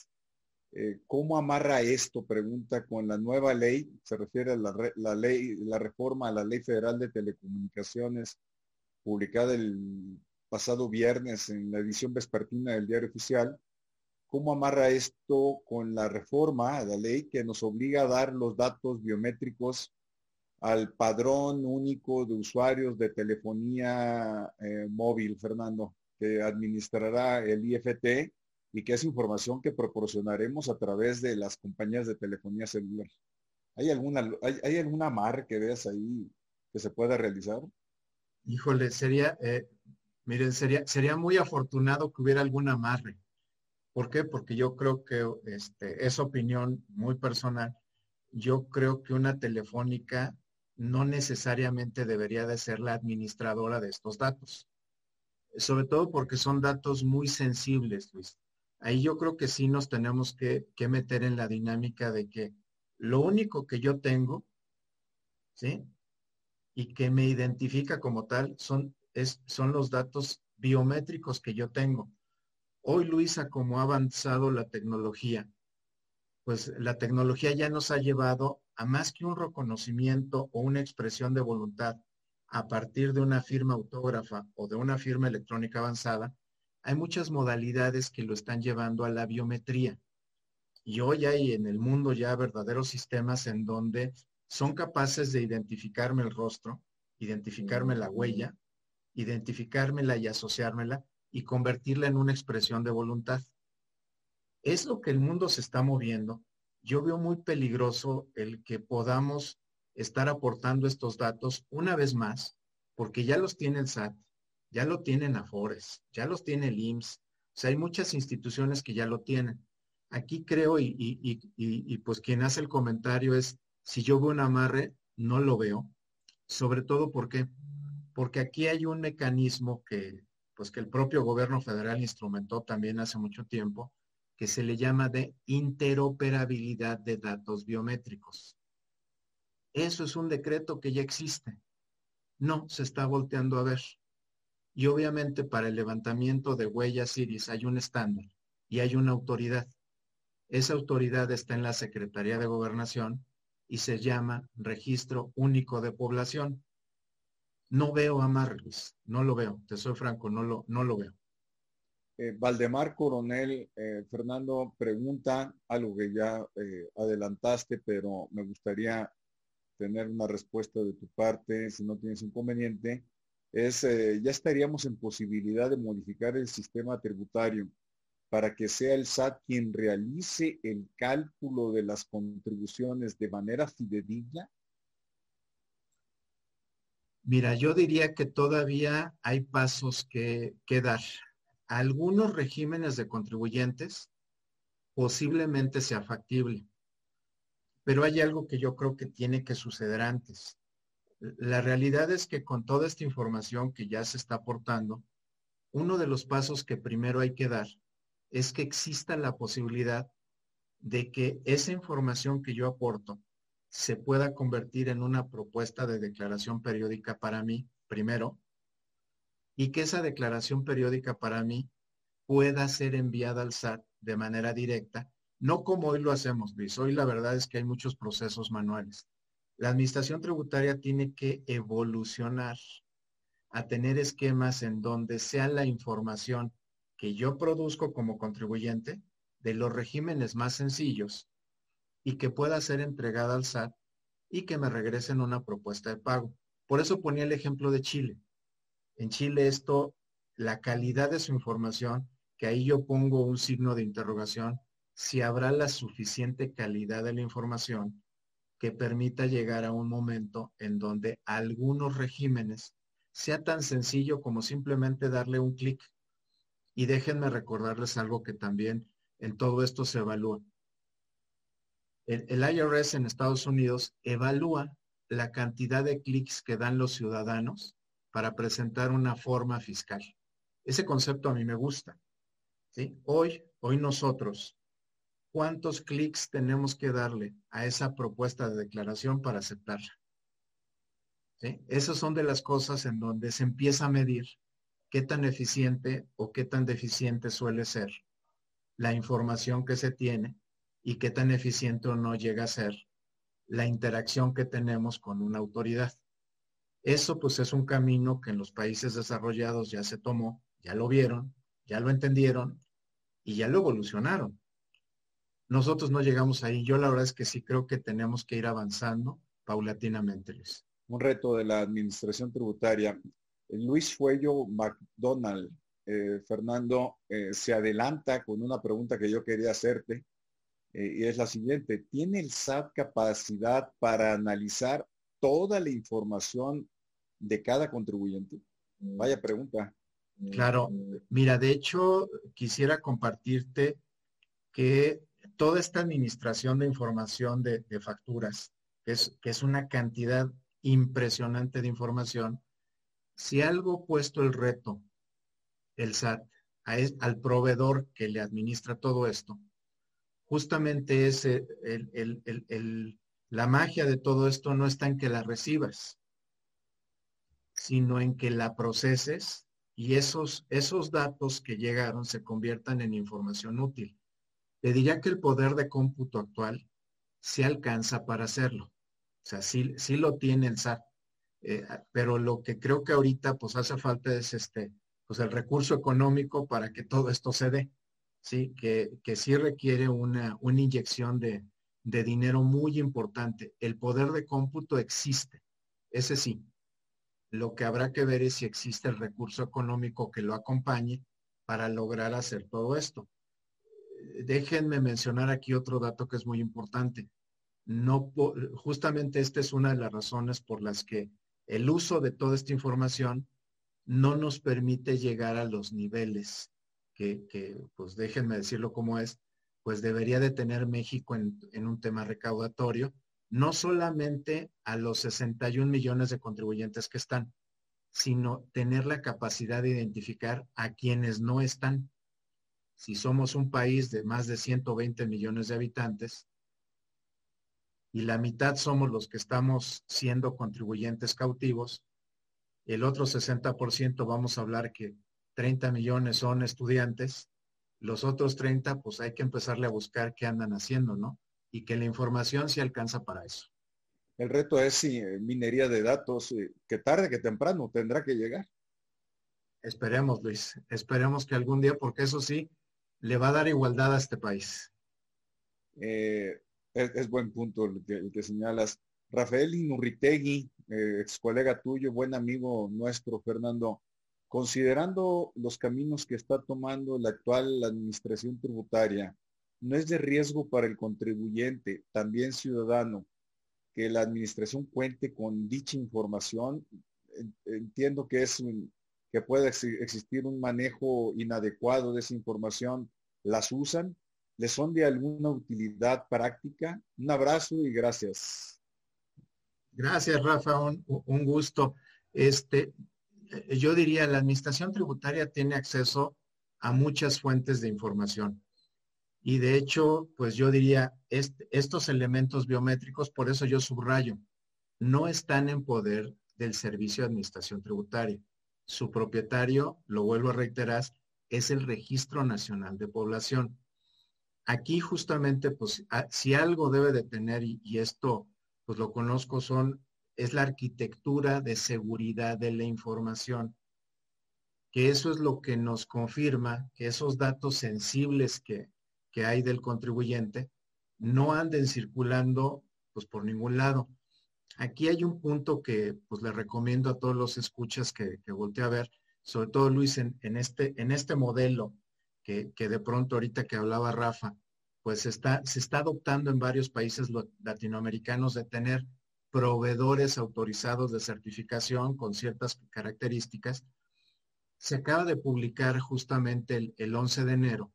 eh, ¿cómo amarra esto? Pregunta con la nueva ley, se refiere a la, ley, la reforma a la Ley Federal de Telecomunicaciones, publicada el pasado viernes en la edición vespertina del Diario Oficial. ¿Cómo amarra esto con la reforma a la ley que nos obliga a dar los datos biométricos al padrón único de usuarios de telefonía eh, móvil, Fernando, que administrará el IFT y que es información que proporcionaremos a través de las compañías de telefonía celular. ¿Hay alguna, hay, alguna amarre que veas ahí que se pueda realizar? Híjole, sería, eh, miren, sería, sería muy afortunado que hubiera algún amarre. ¿Por qué? Porque yo creo que este, es opinión muy personal. Yo creo que una telefónica no necesariamente debería de ser la administradora de estos datos. Sobre todo porque son datos muy sensibles, Luis ahí yo creo que sí nos tenemos que, meter en la dinámica de que lo único que yo tengo, ¿sí? Y que me identifica como tal son, es, son los datos biométricos que yo tengo. Hoy, Luisa, como ha avanzado la tecnología, pues la tecnología ya nos ha llevado a más que un reconocimiento o una expresión de voluntad a partir de una firma autógrafa o de una firma electrónica avanzada, hay muchas modalidades que lo están llevando a la biometría. Y hoy hay en el mundo ya verdaderos sistemas en donde son capaces de identificarme el rostro, identificarme la huella, identificármela y asociármela y convertirla en una expresión de voluntad. Es lo que el mundo se está moviendo. Yo veo muy peligroso el que podamos estar aportando estos datos una vez más, porque ya los tiene el SAT, ya lo tienen Afores, ya los tiene el IMSS, o sea, hay muchas instituciones que ya lo tienen. Aquí creo, y, y, y, pues quien hace el comentario es, si yo veo un amarre, no lo veo, sobre todo porque, porque aquí hay un mecanismo que, pues que el propio gobierno federal instrumentó también hace mucho tiempo, que se le llama de interoperabilidad de datos biométricos. Eso es un decreto que ya existe. No se está volteando a ver. Y obviamente para el levantamiento de huellas iris hay un estándar y hay una autoridad. Esa autoridad está en la Secretaría de Gobernación y se llama Registro Único de Población. No veo a Marlis, no lo veo, te soy franco, no lo, no lo veo. Eh, Valdemar Coronel, eh, Fernando pregunta algo que ya eh, adelantaste, pero me gustaría tener una respuesta de tu parte, si no tienes inconveniente es, ya estaríamos en posibilidad de modificar el sistema tributario para que sea el SAT quien realice el cálculo de las contribuciones de manera fidedigna? Mira, yo diría que todavía hay pasos que, dar. Algunos regímenes de contribuyentes posiblemente sea factible, pero hay algo que yo creo que tiene que suceder antes. La realidad es que con toda esta información que ya se está aportando, uno de los pasos que primero hay que dar es que exista la posibilidad de que esa información que yo aporto se pueda convertir en una propuesta de declaración periódica para mí, primero, y que esa declaración periódica para mí pueda ser enviada al SAT de manera directa, no como hoy lo hacemos, Luis. Hoy la verdad es que hay muchos procesos manuales. La administración tributaria tiene que evolucionar a tener esquemas en donde sea la información que yo produzco como contribuyente de los regímenes más sencillos y que pueda ser entregada al SAT y que me regresen una propuesta de pago. Por eso ponía el ejemplo de Chile. En Chile esto, la calidad de su información, que ahí yo pongo un signo de interrogación, si habrá la suficiente calidad de la información que permita llegar a un momento en donde algunos regímenes sea tan sencillo como simplemente darle un clic. Y déjenme recordarles algo que también en todo esto se evalúa. El, IRS en Estados Unidos evalúa la cantidad de clics que dan los ciudadanos para presentar una forma fiscal. Ese concepto a mí me gusta. Hoy, hoy nosotros cuántos clics tenemos que darle a esa propuesta de declaración para aceptarla. ¿Sí? Esas son de las cosas en donde se empieza a medir qué tan eficiente o qué tan deficiente suele ser la información que se tiene y qué tan eficiente o no llega a ser la interacción que tenemos con una autoridad. Eso pues es un camino que en los países desarrollados ya se tomó, ya lo vieron, ya lo entendieron y ya lo evolucionaron. Nosotros no llegamos ahí. Yo la verdad es que sí creo que tenemos que ir avanzando paulatinamente, Luis. Un reto de la administración tributaria. Luis Fuello McDonald, eh, Fernando, eh, se adelanta con una pregunta que yo quería hacerte eh, y es la siguiente. ¿Tiene el SAT capacidad para analizar toda la información de cada contribuyente? Vaya pregunta. Claro, mira, de hecho, quisiera compartirte que toda esta administración de información de, facturas, que es, es una cantidad impresionante de información, si algo puesto el reto, el SAT, al proveedor que le administra todo esto, justamente es la magia de todo esto no está en que la recibas, sino en que la proceses y esos, esos datos que llegaron se conviertan en información útil. Te diría que el poder de cómputo actual se alcanza para hacerlo. O sea, sí, sí lo tiene el SAT. Eh, pero lo que creo que ahorita pues hace falta es este, pues el recurso económico para que todo esto se dé. Sí, que, que sí requiere una, una inyección de, de dinero muy importante. El poder de cómputo existe, ese sí. Lo que habrá que ver es si existe el recurso económico que lo acompañe para lograr hacer todo esto déjenme mencionar aquí otro dato que es muy importante. No, justamente esta es una de las razones por las que el uso de toda esta información no nos permite llegar a los niveles que, pues déjenme decirlo como es, pues debería de tener México en, en un tema recaudatorio, no solamente a los 61 millones de contribuyentes que están, sino tener la capacidad de identificar a quienes no están. Si somos un país de más de 120 millones de habitantes y la mitad somos los que estamos siendo contribuyentes cautivos, el otro 60% vamos a hablar que 30 millones son estudiantes, los otros 30 pues hay que empezarle a buscar qué andan haciendo, ¿no? Y que la información se alcanza para eso. El reto es si eh, minería de datos, eh, que tarde que temprano tendrá que llegar. Esperemos, Luis, esperemos que algún día, porque eso sí, le va a dar igualdad a este país. Eh, es, buen punto el que, señalas. Rafael Inurritegui, eh, ex colega tuyo, buen amigo nuestro, Fernando, considerando los caminos que está tomando la actual administración tributaria, ¿no es de riesgo para el contribuyente, también ciudadano, que la administración cuente con dicha información? Entiendo que es un, que pueda existir un manejo inadecuado de esa información, las usan, les son de alguna utilidad práctica. Un abrazo y gracias. Gracias, Rafa, un, gusto. Este, yo diría, la administración tributaria tiene acceso a muchas fuentes de información. Y de hecho, pues yo diría, estos elementos biométricos, por eso yo subrayo, no están en poder del Servicio de Administración Tributaria su propietario, lo vuelvo a reiterar, es el Registro Nacional de Población. Aquí justamente, pues, si algo debe de tener, y, esto, pues lo conozco, son, es la arquitectura de seguridad de la información, que eso es lo que nos confirma que esos datos sensibles que, que hay del contribuyente no anden circulando, pues, por ningún lado. Aquí hay un punto que pues le recomiendo a todos los escuchas que, que a ver, sobre todo Luis, en, este, en este modelo que, que, de pronto ahorita que hablaba Rafa, pues está, se está adoptando en varios países latinoamericanos de tener proveedores autorizados de certificación con ciertas características. Se acaba de publicar justamente el, el 11 de enero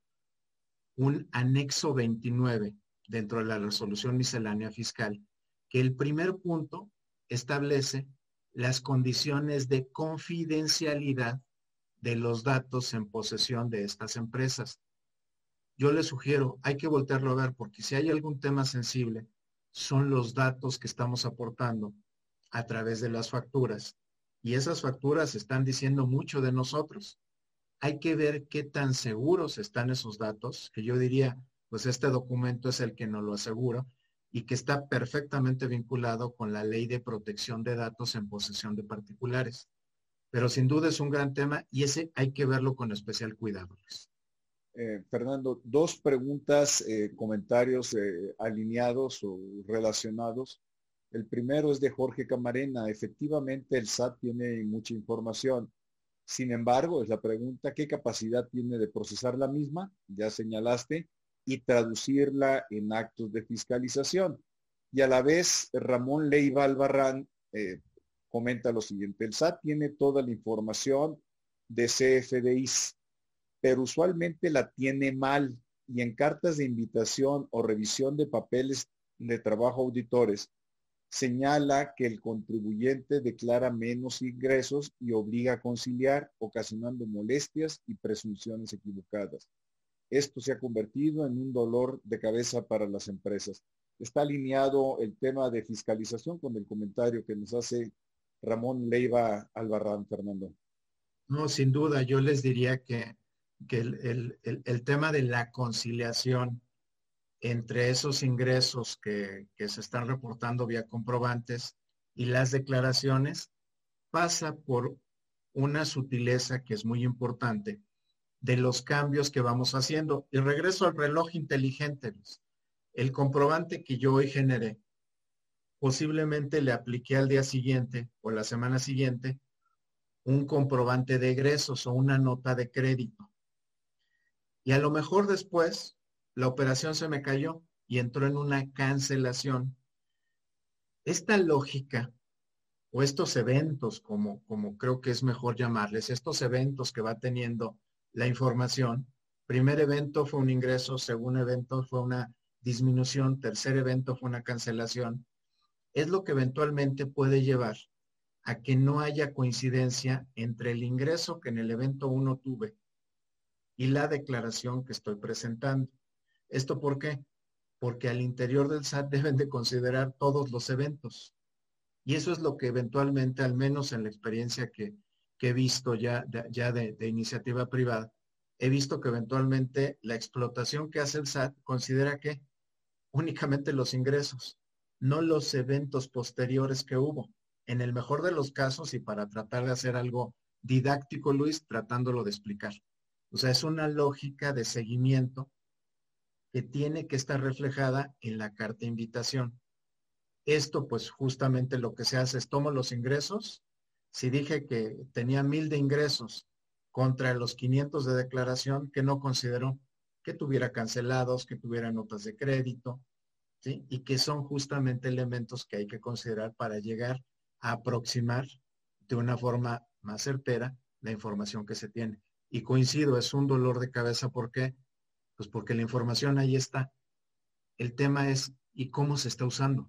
un anexo 29 dentro de la resolución miscelánea fiscal que el primer punto establece las condiciones de confidencialidad de los datos en posesión de estas empresas. Yo les sugiero, hay que voltearlo a ver porque si hay algún tema sensible, son los datos que estamos aportando a través de las facturas y esas facturas están diciendo mucho de nosotros. Hay que ver qué tan seguros están esos datos, que yo diría, pues este documento es el que nos lo asegura y que está perfectamente vinculado con la ley de protección de datos en posesión de particulares. Pero sin duda es un gran tema y ese hay que verlo con especial cuidado. Eh, Fernando, dos preguntas, eh, comentarios eh, alineados o relacionados. El primero es de Jorge Camarena. Efectivamente, el SAT tiene mucha información. Sin embargo, es la pregunta, ¿qué capacidad tiene de procesar la misma? Ya señalaste, y traducirla en actos de fiscalización. Y a la vez, Ramón Leiva Albarrán comenta lo siguiente, el SAT tiene toda la información de CFDIs, pero usualmente la tiene mal y en cartas de invitación o revisión de papeles de trabajo auditores señala que el contribuyente declara menos ingresos y obliga a conciliar, ocasionando molestias y presunciones equivocadas. Esto se ha convertido en un dolor de cabeza para las empresas. Está alineado el tema de fiscalización con el comentario que nos hace Ramón Leiva Albarrán, Fernando. No, sin duda, yo les diría que, el tema de la conciliación entre esos ingresos que, se están reportando vía comprobantes y las declaraciones pasa por una sutileza que es muy importante de los cambios que vamos haciendo. Y regreso al reloj inteligente. El comprobante que yo hoy generé, posiblemente le apliqué al día siguiente o la semana siguiente un comprobante de egresos o una nota de crédito. Y a lo mejor después la operación se me cayó y entró en una cancelación. Esta lógica o estos eventos, como, como creo que es mejor llamarles, estos eventos que va teniendo la información, primer evento fue un ingreso, segundo evento fue una disminución, tercer evento fue una cancelación, es lo que eventualmente puede llevar a que no haya coincidencia entre el ingreso que en el evento 1 tuve y la declaración que estoy presentando. ¿Esto por qué? Porque al interior del SAT deben de considerar todos los eventos. Y eso es lo que eventualmente, al menos en la experiencia que, he visto ya, de, de iniciativa privada, he visto que eventualmente la explotación que hace el SAT considera que únicamente los ingresos, no los eventos posteriores que hubo. En el mejor de los casos, y para tratar de hacer algo didáctico, Luis, tratándolo de explicar. O sea, es una lógica de seguimiento que tiene que estar reflejada en la carta de invitación. Esto, pues justamente lo que se hace es tomo los ingresos. Si dije que tenía mil de ingresos contra los 500 de declaración, que no consideró que tuviera cancelados, que tuviera notas de crédito, ¿sí? Y que son justamente elementos que hay que considerar para llegar a aproximar de una forma más certera la información que se tiene. Y coincido, es un dolor de cabeza porque pues porque la información ahí está. El tema es, ¿y cómo se está usando?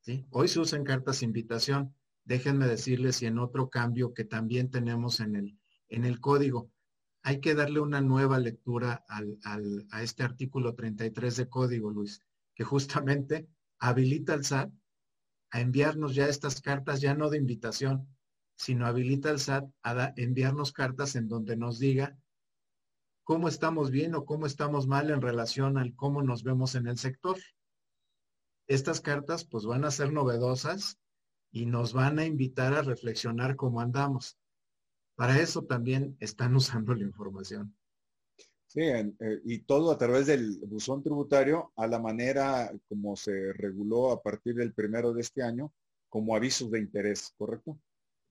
¿Sí? Hoy se usan cartas de invitación. Déjenme decirles, y en otro cambio que también tenemos en el, en el código, hay que darle una nueva lectura al, a este artículo 33 de código, Luis, que justamente habilita al SAT a enviarnos ya estas cartas, ya no de invitación, sino habilita al SAT a enviarnos cartas en donde nos diga cómo estamos bien o cómo estamos mal en relación al cómo nos vemos en el sector. Estas cartas pues van a ser novedosas y nos van a invitar a reflexionar cómo andamos. Para eso también están usando la información. Sí, eh, y todo a través del buzón tributario a la manera como se reguló a partir del primero de este año como avisos de interés, ¿correcto?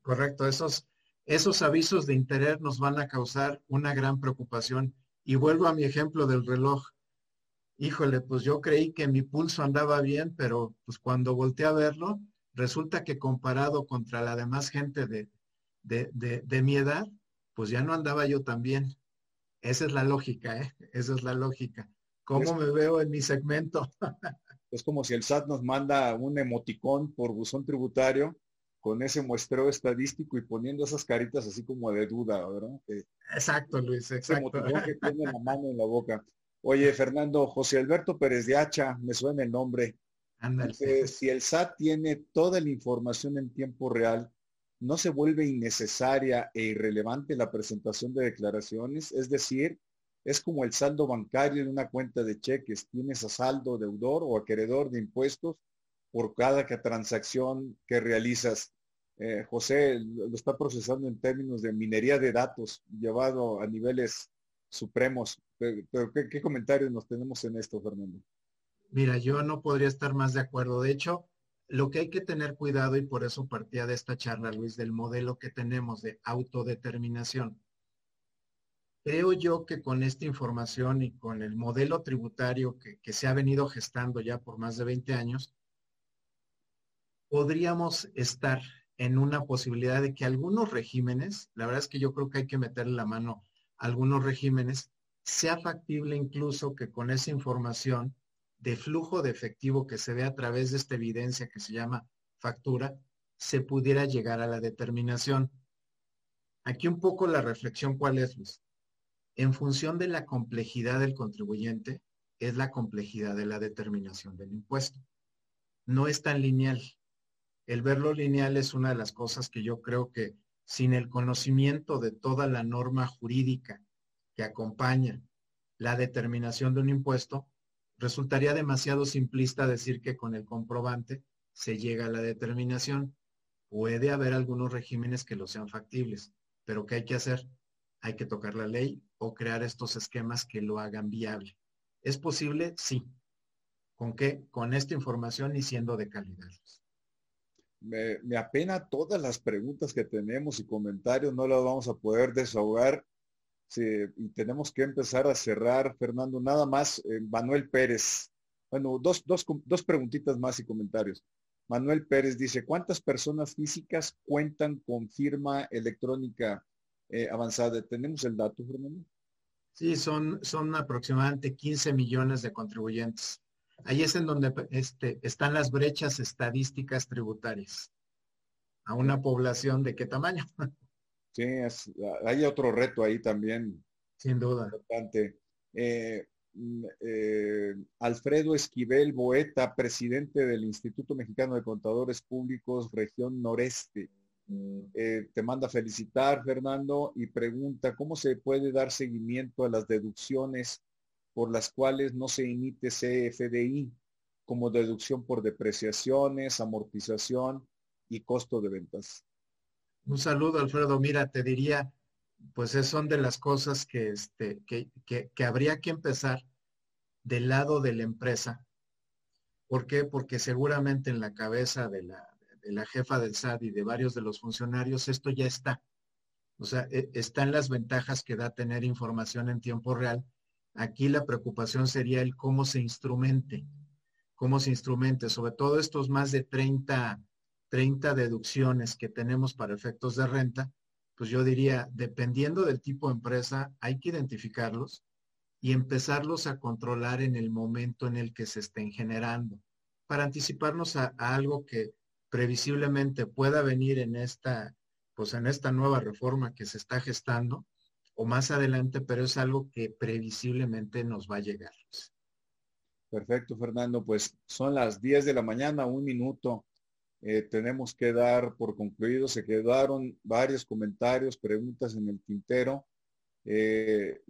Correcto, esos esos avisos de interés nos van a causar una gran preocupación. Y vuelvo a mi ejemplo del reloj. Híjole, pues yo creí que mi pulso andaba bien, pero pues cuando volteé a verlo, resulta que comparado contra la demás gente de, de, mi edad, pues ya no andaba yo tan bien. Esa es la lógica, ¿eh? Esa es la lógica. ¿Cómo me veo en mi segmento? es como si el SAT nos manda un emoticón por buzón tributario con ese muestreo estadístico y poniendo esas caritas así como de duda, ¿verdad? exacto, Luis, exacto. que tiene la mano en la boca. Oye, Fernando, José Alberto Pérez de Hacha, me suena el nombre. Si el SAT tiene toda la información en tiempo real no se vuelve innecesaria e irrelevante la presentación de declaraciones, es decir, es como el saldo bancario en una cuenta de cheques, tienes a saldo deudor o acreedor de impuestos por cada transacción que realizas. Eh, José lo está procesando en términos de minería de datos, llevado a niveles supremos. Pero, ¿qué, ¿qué, comentarios nos tenemos en esto, Fernando? Mira, yo no podría estar más de acuerdo. De hecho, lo que hay que tener cuidado, y por eso partía de esta charla, Luis, del modelo que tenemos de autodeterminación. Creo yo que con esta información y con el modelo tributario que se ha venido gestando ya por más de 20 años, podríamos estar en una posibilidad de que algunos regímenes, la verdad es que yo creo que hay que meterle la mano a algunos regímenes, sea factible incluso que con esa información de flujo de efectivo que se ve a través de esta evidencia que se llama factura, se pudiera llegar a la determinación. Aquí un poco la reflexión cuál es, Luis. En función de la complejidad del contribuyente, es la complejidad de la determinación del impuesto. No es tan lineal. El verlo lineal es una de las cosas que yo creo que sin el conocimiento de toda la norma jurídica que acompaña la determinación de un impuesto, Resultaría demasiado simplista decir que con el comprobante se llega a la determinación. Puede haber algunos regímenes que lo sean factibles, pero ¿qué hay que hacer? Hay que tocar la ley o crear estos esquemas que lo hagan viable. ¿Es posible? Sí. ¿Con qué? Con esta información y siendo de calidad. Me, apena todas las preguntas que tenemos y comentarios, no las vamos a poder desahogar y tenemos que empezar a cerrar, Fernando. Nada más, eh, Manuel Pérez. Bueno, dos, dos, dos preguntitas más y comentarios. Manuel Pérez dice, ¿cuántas personas físicas cuentan con firma electrónica eh, avanzada? ¿Tenemos el dato, Fernando? Sí, son, son aproximadamente 15 millones de contribuyentes. Ahí es en donde este, están las brechas estadísticas tributarias. A una población de qué tamaño? Sí, hay otro reto ahí también. Sin duda. Importante. Eh, mm, eh, Alfredo Esquivel Boeta, presidente del Instituto Mexicano de Contadores Públicos, región noreste. Eh, te manda felicitar, Fernando, y pregunta, ¿cómo se puede dar seguimiento a las deducciones por las cuales no se emite CFDI como deducción por depreciaciones, amortización y costo de ventas? Un saludo, Alfredo. Mira, te diría, pues son de las cosas que, este, que, que, habría que empezar del lado de la empresa. ¿Por qué? Porque seguramente en la cabeza de la, de la jefa del SAT y de varios de los funcionarios esto ya está. O sea, e, están las ventajas que da tener información en tiempo real. Aquí la preocupación sería el cómo se instrumente, cómo se instrumente, sobre todo estos más de 30 30 deducciones que tenemos para efectos de renta, pues yo diría, dependiendo del tipo de empresa, hay que identificarlos y empezarlos a controlar en el momento en el que se estén generando, para anticiparnos a, algo que previsiblemente pueda venir en esta, pues en esta nueva reforma que se está gestando o más adelante, pero es algo que previsiblemente nos va a llegar. Perfecto, Fernando. Pues son las 10 de la mañana, un minuto. Eh, tenemos que dar por concluido. Se quedaron varios comentarios, preguntas en el tintero. Eh,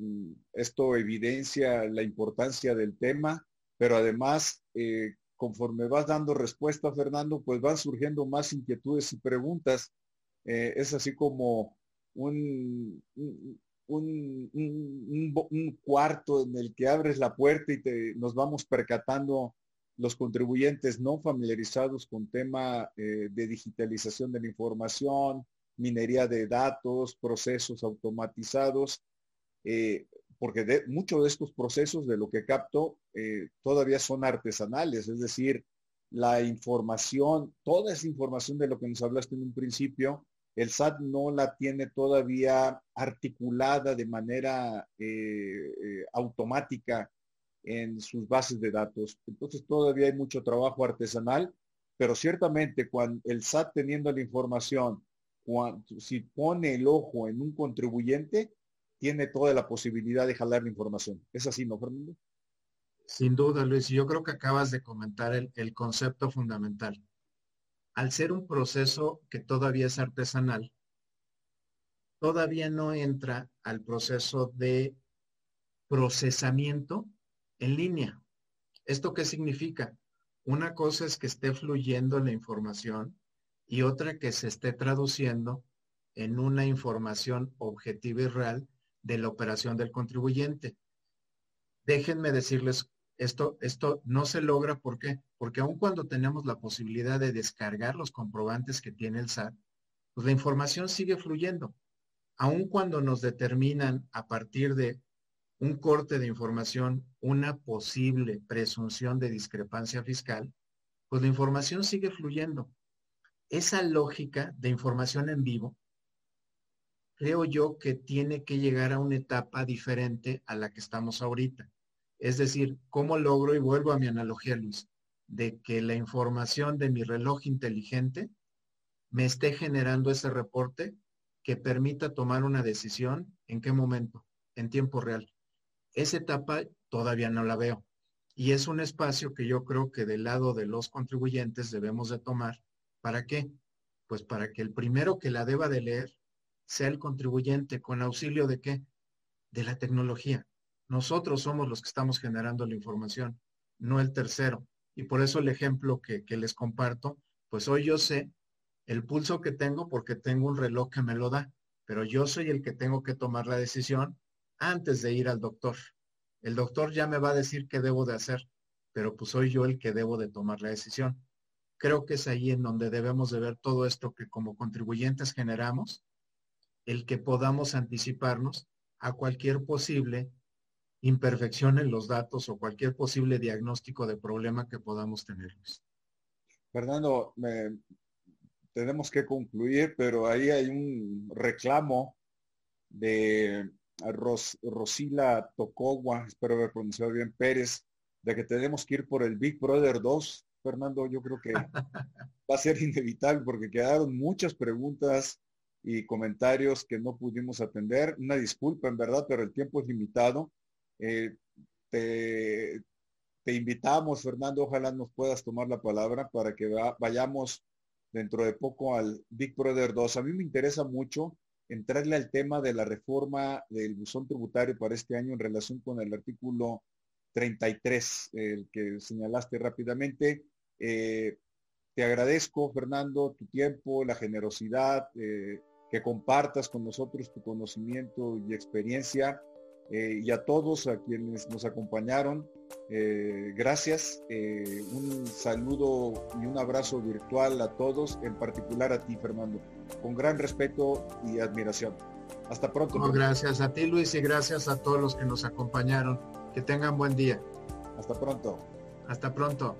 esto evidencia la importancia del tema, pero además, eh, conforme vas dando respuesta, Fernando, pues van surgiendo más inquietudes y preguntas. es así como un, un, cuarto en el que abres la puerta y te, nos vamos percatando los contribuyentes no familiarizados con tema eh, de digitalización de la información, minería de datos, procesos automatizados, eh, porque de, muchos de estos procesos, de lo que capto, eh, todavía son artesanales, es decir, la información, toda esa información de lo que nos hablaste en un principio, el SAT no la tiene todavía articulada de manera automática en sus bases de datos. Entonces todavía hay mucho trabajo artesanal, pero ciertamente cuando el SAT teniendo la información, cuando, si pone el ojo en un contribuyente, tiene toda la posibilidad de jalar la información. ¿Es así, no, Fernando? Sin duda, Luis. Yo creo que acabas de comentar el concepto fundamental. Al ser un proceso que todavía es artesanal, todavía no entra al proceso de procesamiento en línea. ¿Esto qué significa? Una cosa es que esté fluyendo la información y otra que se esté traduciendo en una información objetiva y real de la operación del contribuyente. Déjenme decirles, esto, esto no se logra, ¿por qué? Porque aun cuando tenemos la posibilidad de descargar los comprobantes que tiene el SAT, pues la información sigue fluyendo. Aun cuando nos determinan a partir de un corte de información una posible presunción de discrepancia fiscal, pues la información sigue fluyendo. Esa lógica de información en vivo creo yo que tiene que llegar a una etapa diferente a la que estamos ahorita. Es decir, ¿cómo logro, y vuelvo a mi analogía, Luis, de que la información de mi reloj inteligente me esté generando ese reporte que permita tomar una decisión en qué momento, en tiempo real. Esa etapa todavía no la veo. Y es un espacio que yo creo que del lado de los contribuyentes debemos de tomar. ¿Para qué? Pues para que el primero que la deba de leer sea el contribuyente con auxilio de qué? De la tecnología. Nosotros somos los que estamos generando la información, no el tercero. Y por eso el ejemplo que, les comparto, pues hoy yo sé el pulso que tengo porque tengo un reloj que me lo da, pero yo soy el que tengo que tomar la decisión antes de ir al doctor. El doctor ya me va a decir qué debo de hacer, pero pues soy yo el que debo de tomar la decisión. Creo que es ahí en donde debemos de ver todo esto que como contribuyentes generamos el que podamos anticiparnos a cualquier posible imperfección en los datos o cualquier posible diagnóstico de problema que podamos tener. Fernando, tenemos que concluir, pero ahí hay un reclamo de Rosila Tocogua, espero haber pronunciado bien, Pérez, de que tenemos que ir por el Big Brother 2. Fernando, yo creo que va a ser inevitable porque quedaron muchas preguntas y comentarios que no pudimos atender. Una disculpa, en verdad, pero el tiempo es limitado. Eh, te, invitamos, Fernando, ojalá nos puedas tomar la palabra para que vayamos dentro de poco al Big Brother 2. A mí me interesa mucho entrarle al tema de la reforma del buzón tributario para este año en relación con el artículo 33, el que señalaste rápidamente. Eh, te agradezco, Fernando, tu tiempo, la generosidad, eh, que compartas con nosotros tu conocimiento y experiencia. Eh, y a todos a quienes nos acompañaron, eh, gracias. Eh, un saludo y un abrazo virtual a todos, en particular a ti, Fernando, con gran respeto y admiración. Hasta pronto. gracias a ti, Luis, y gracias a todos los que nos acompañaron. Que tengan buen día. Hasta pronto. Hasta pronto.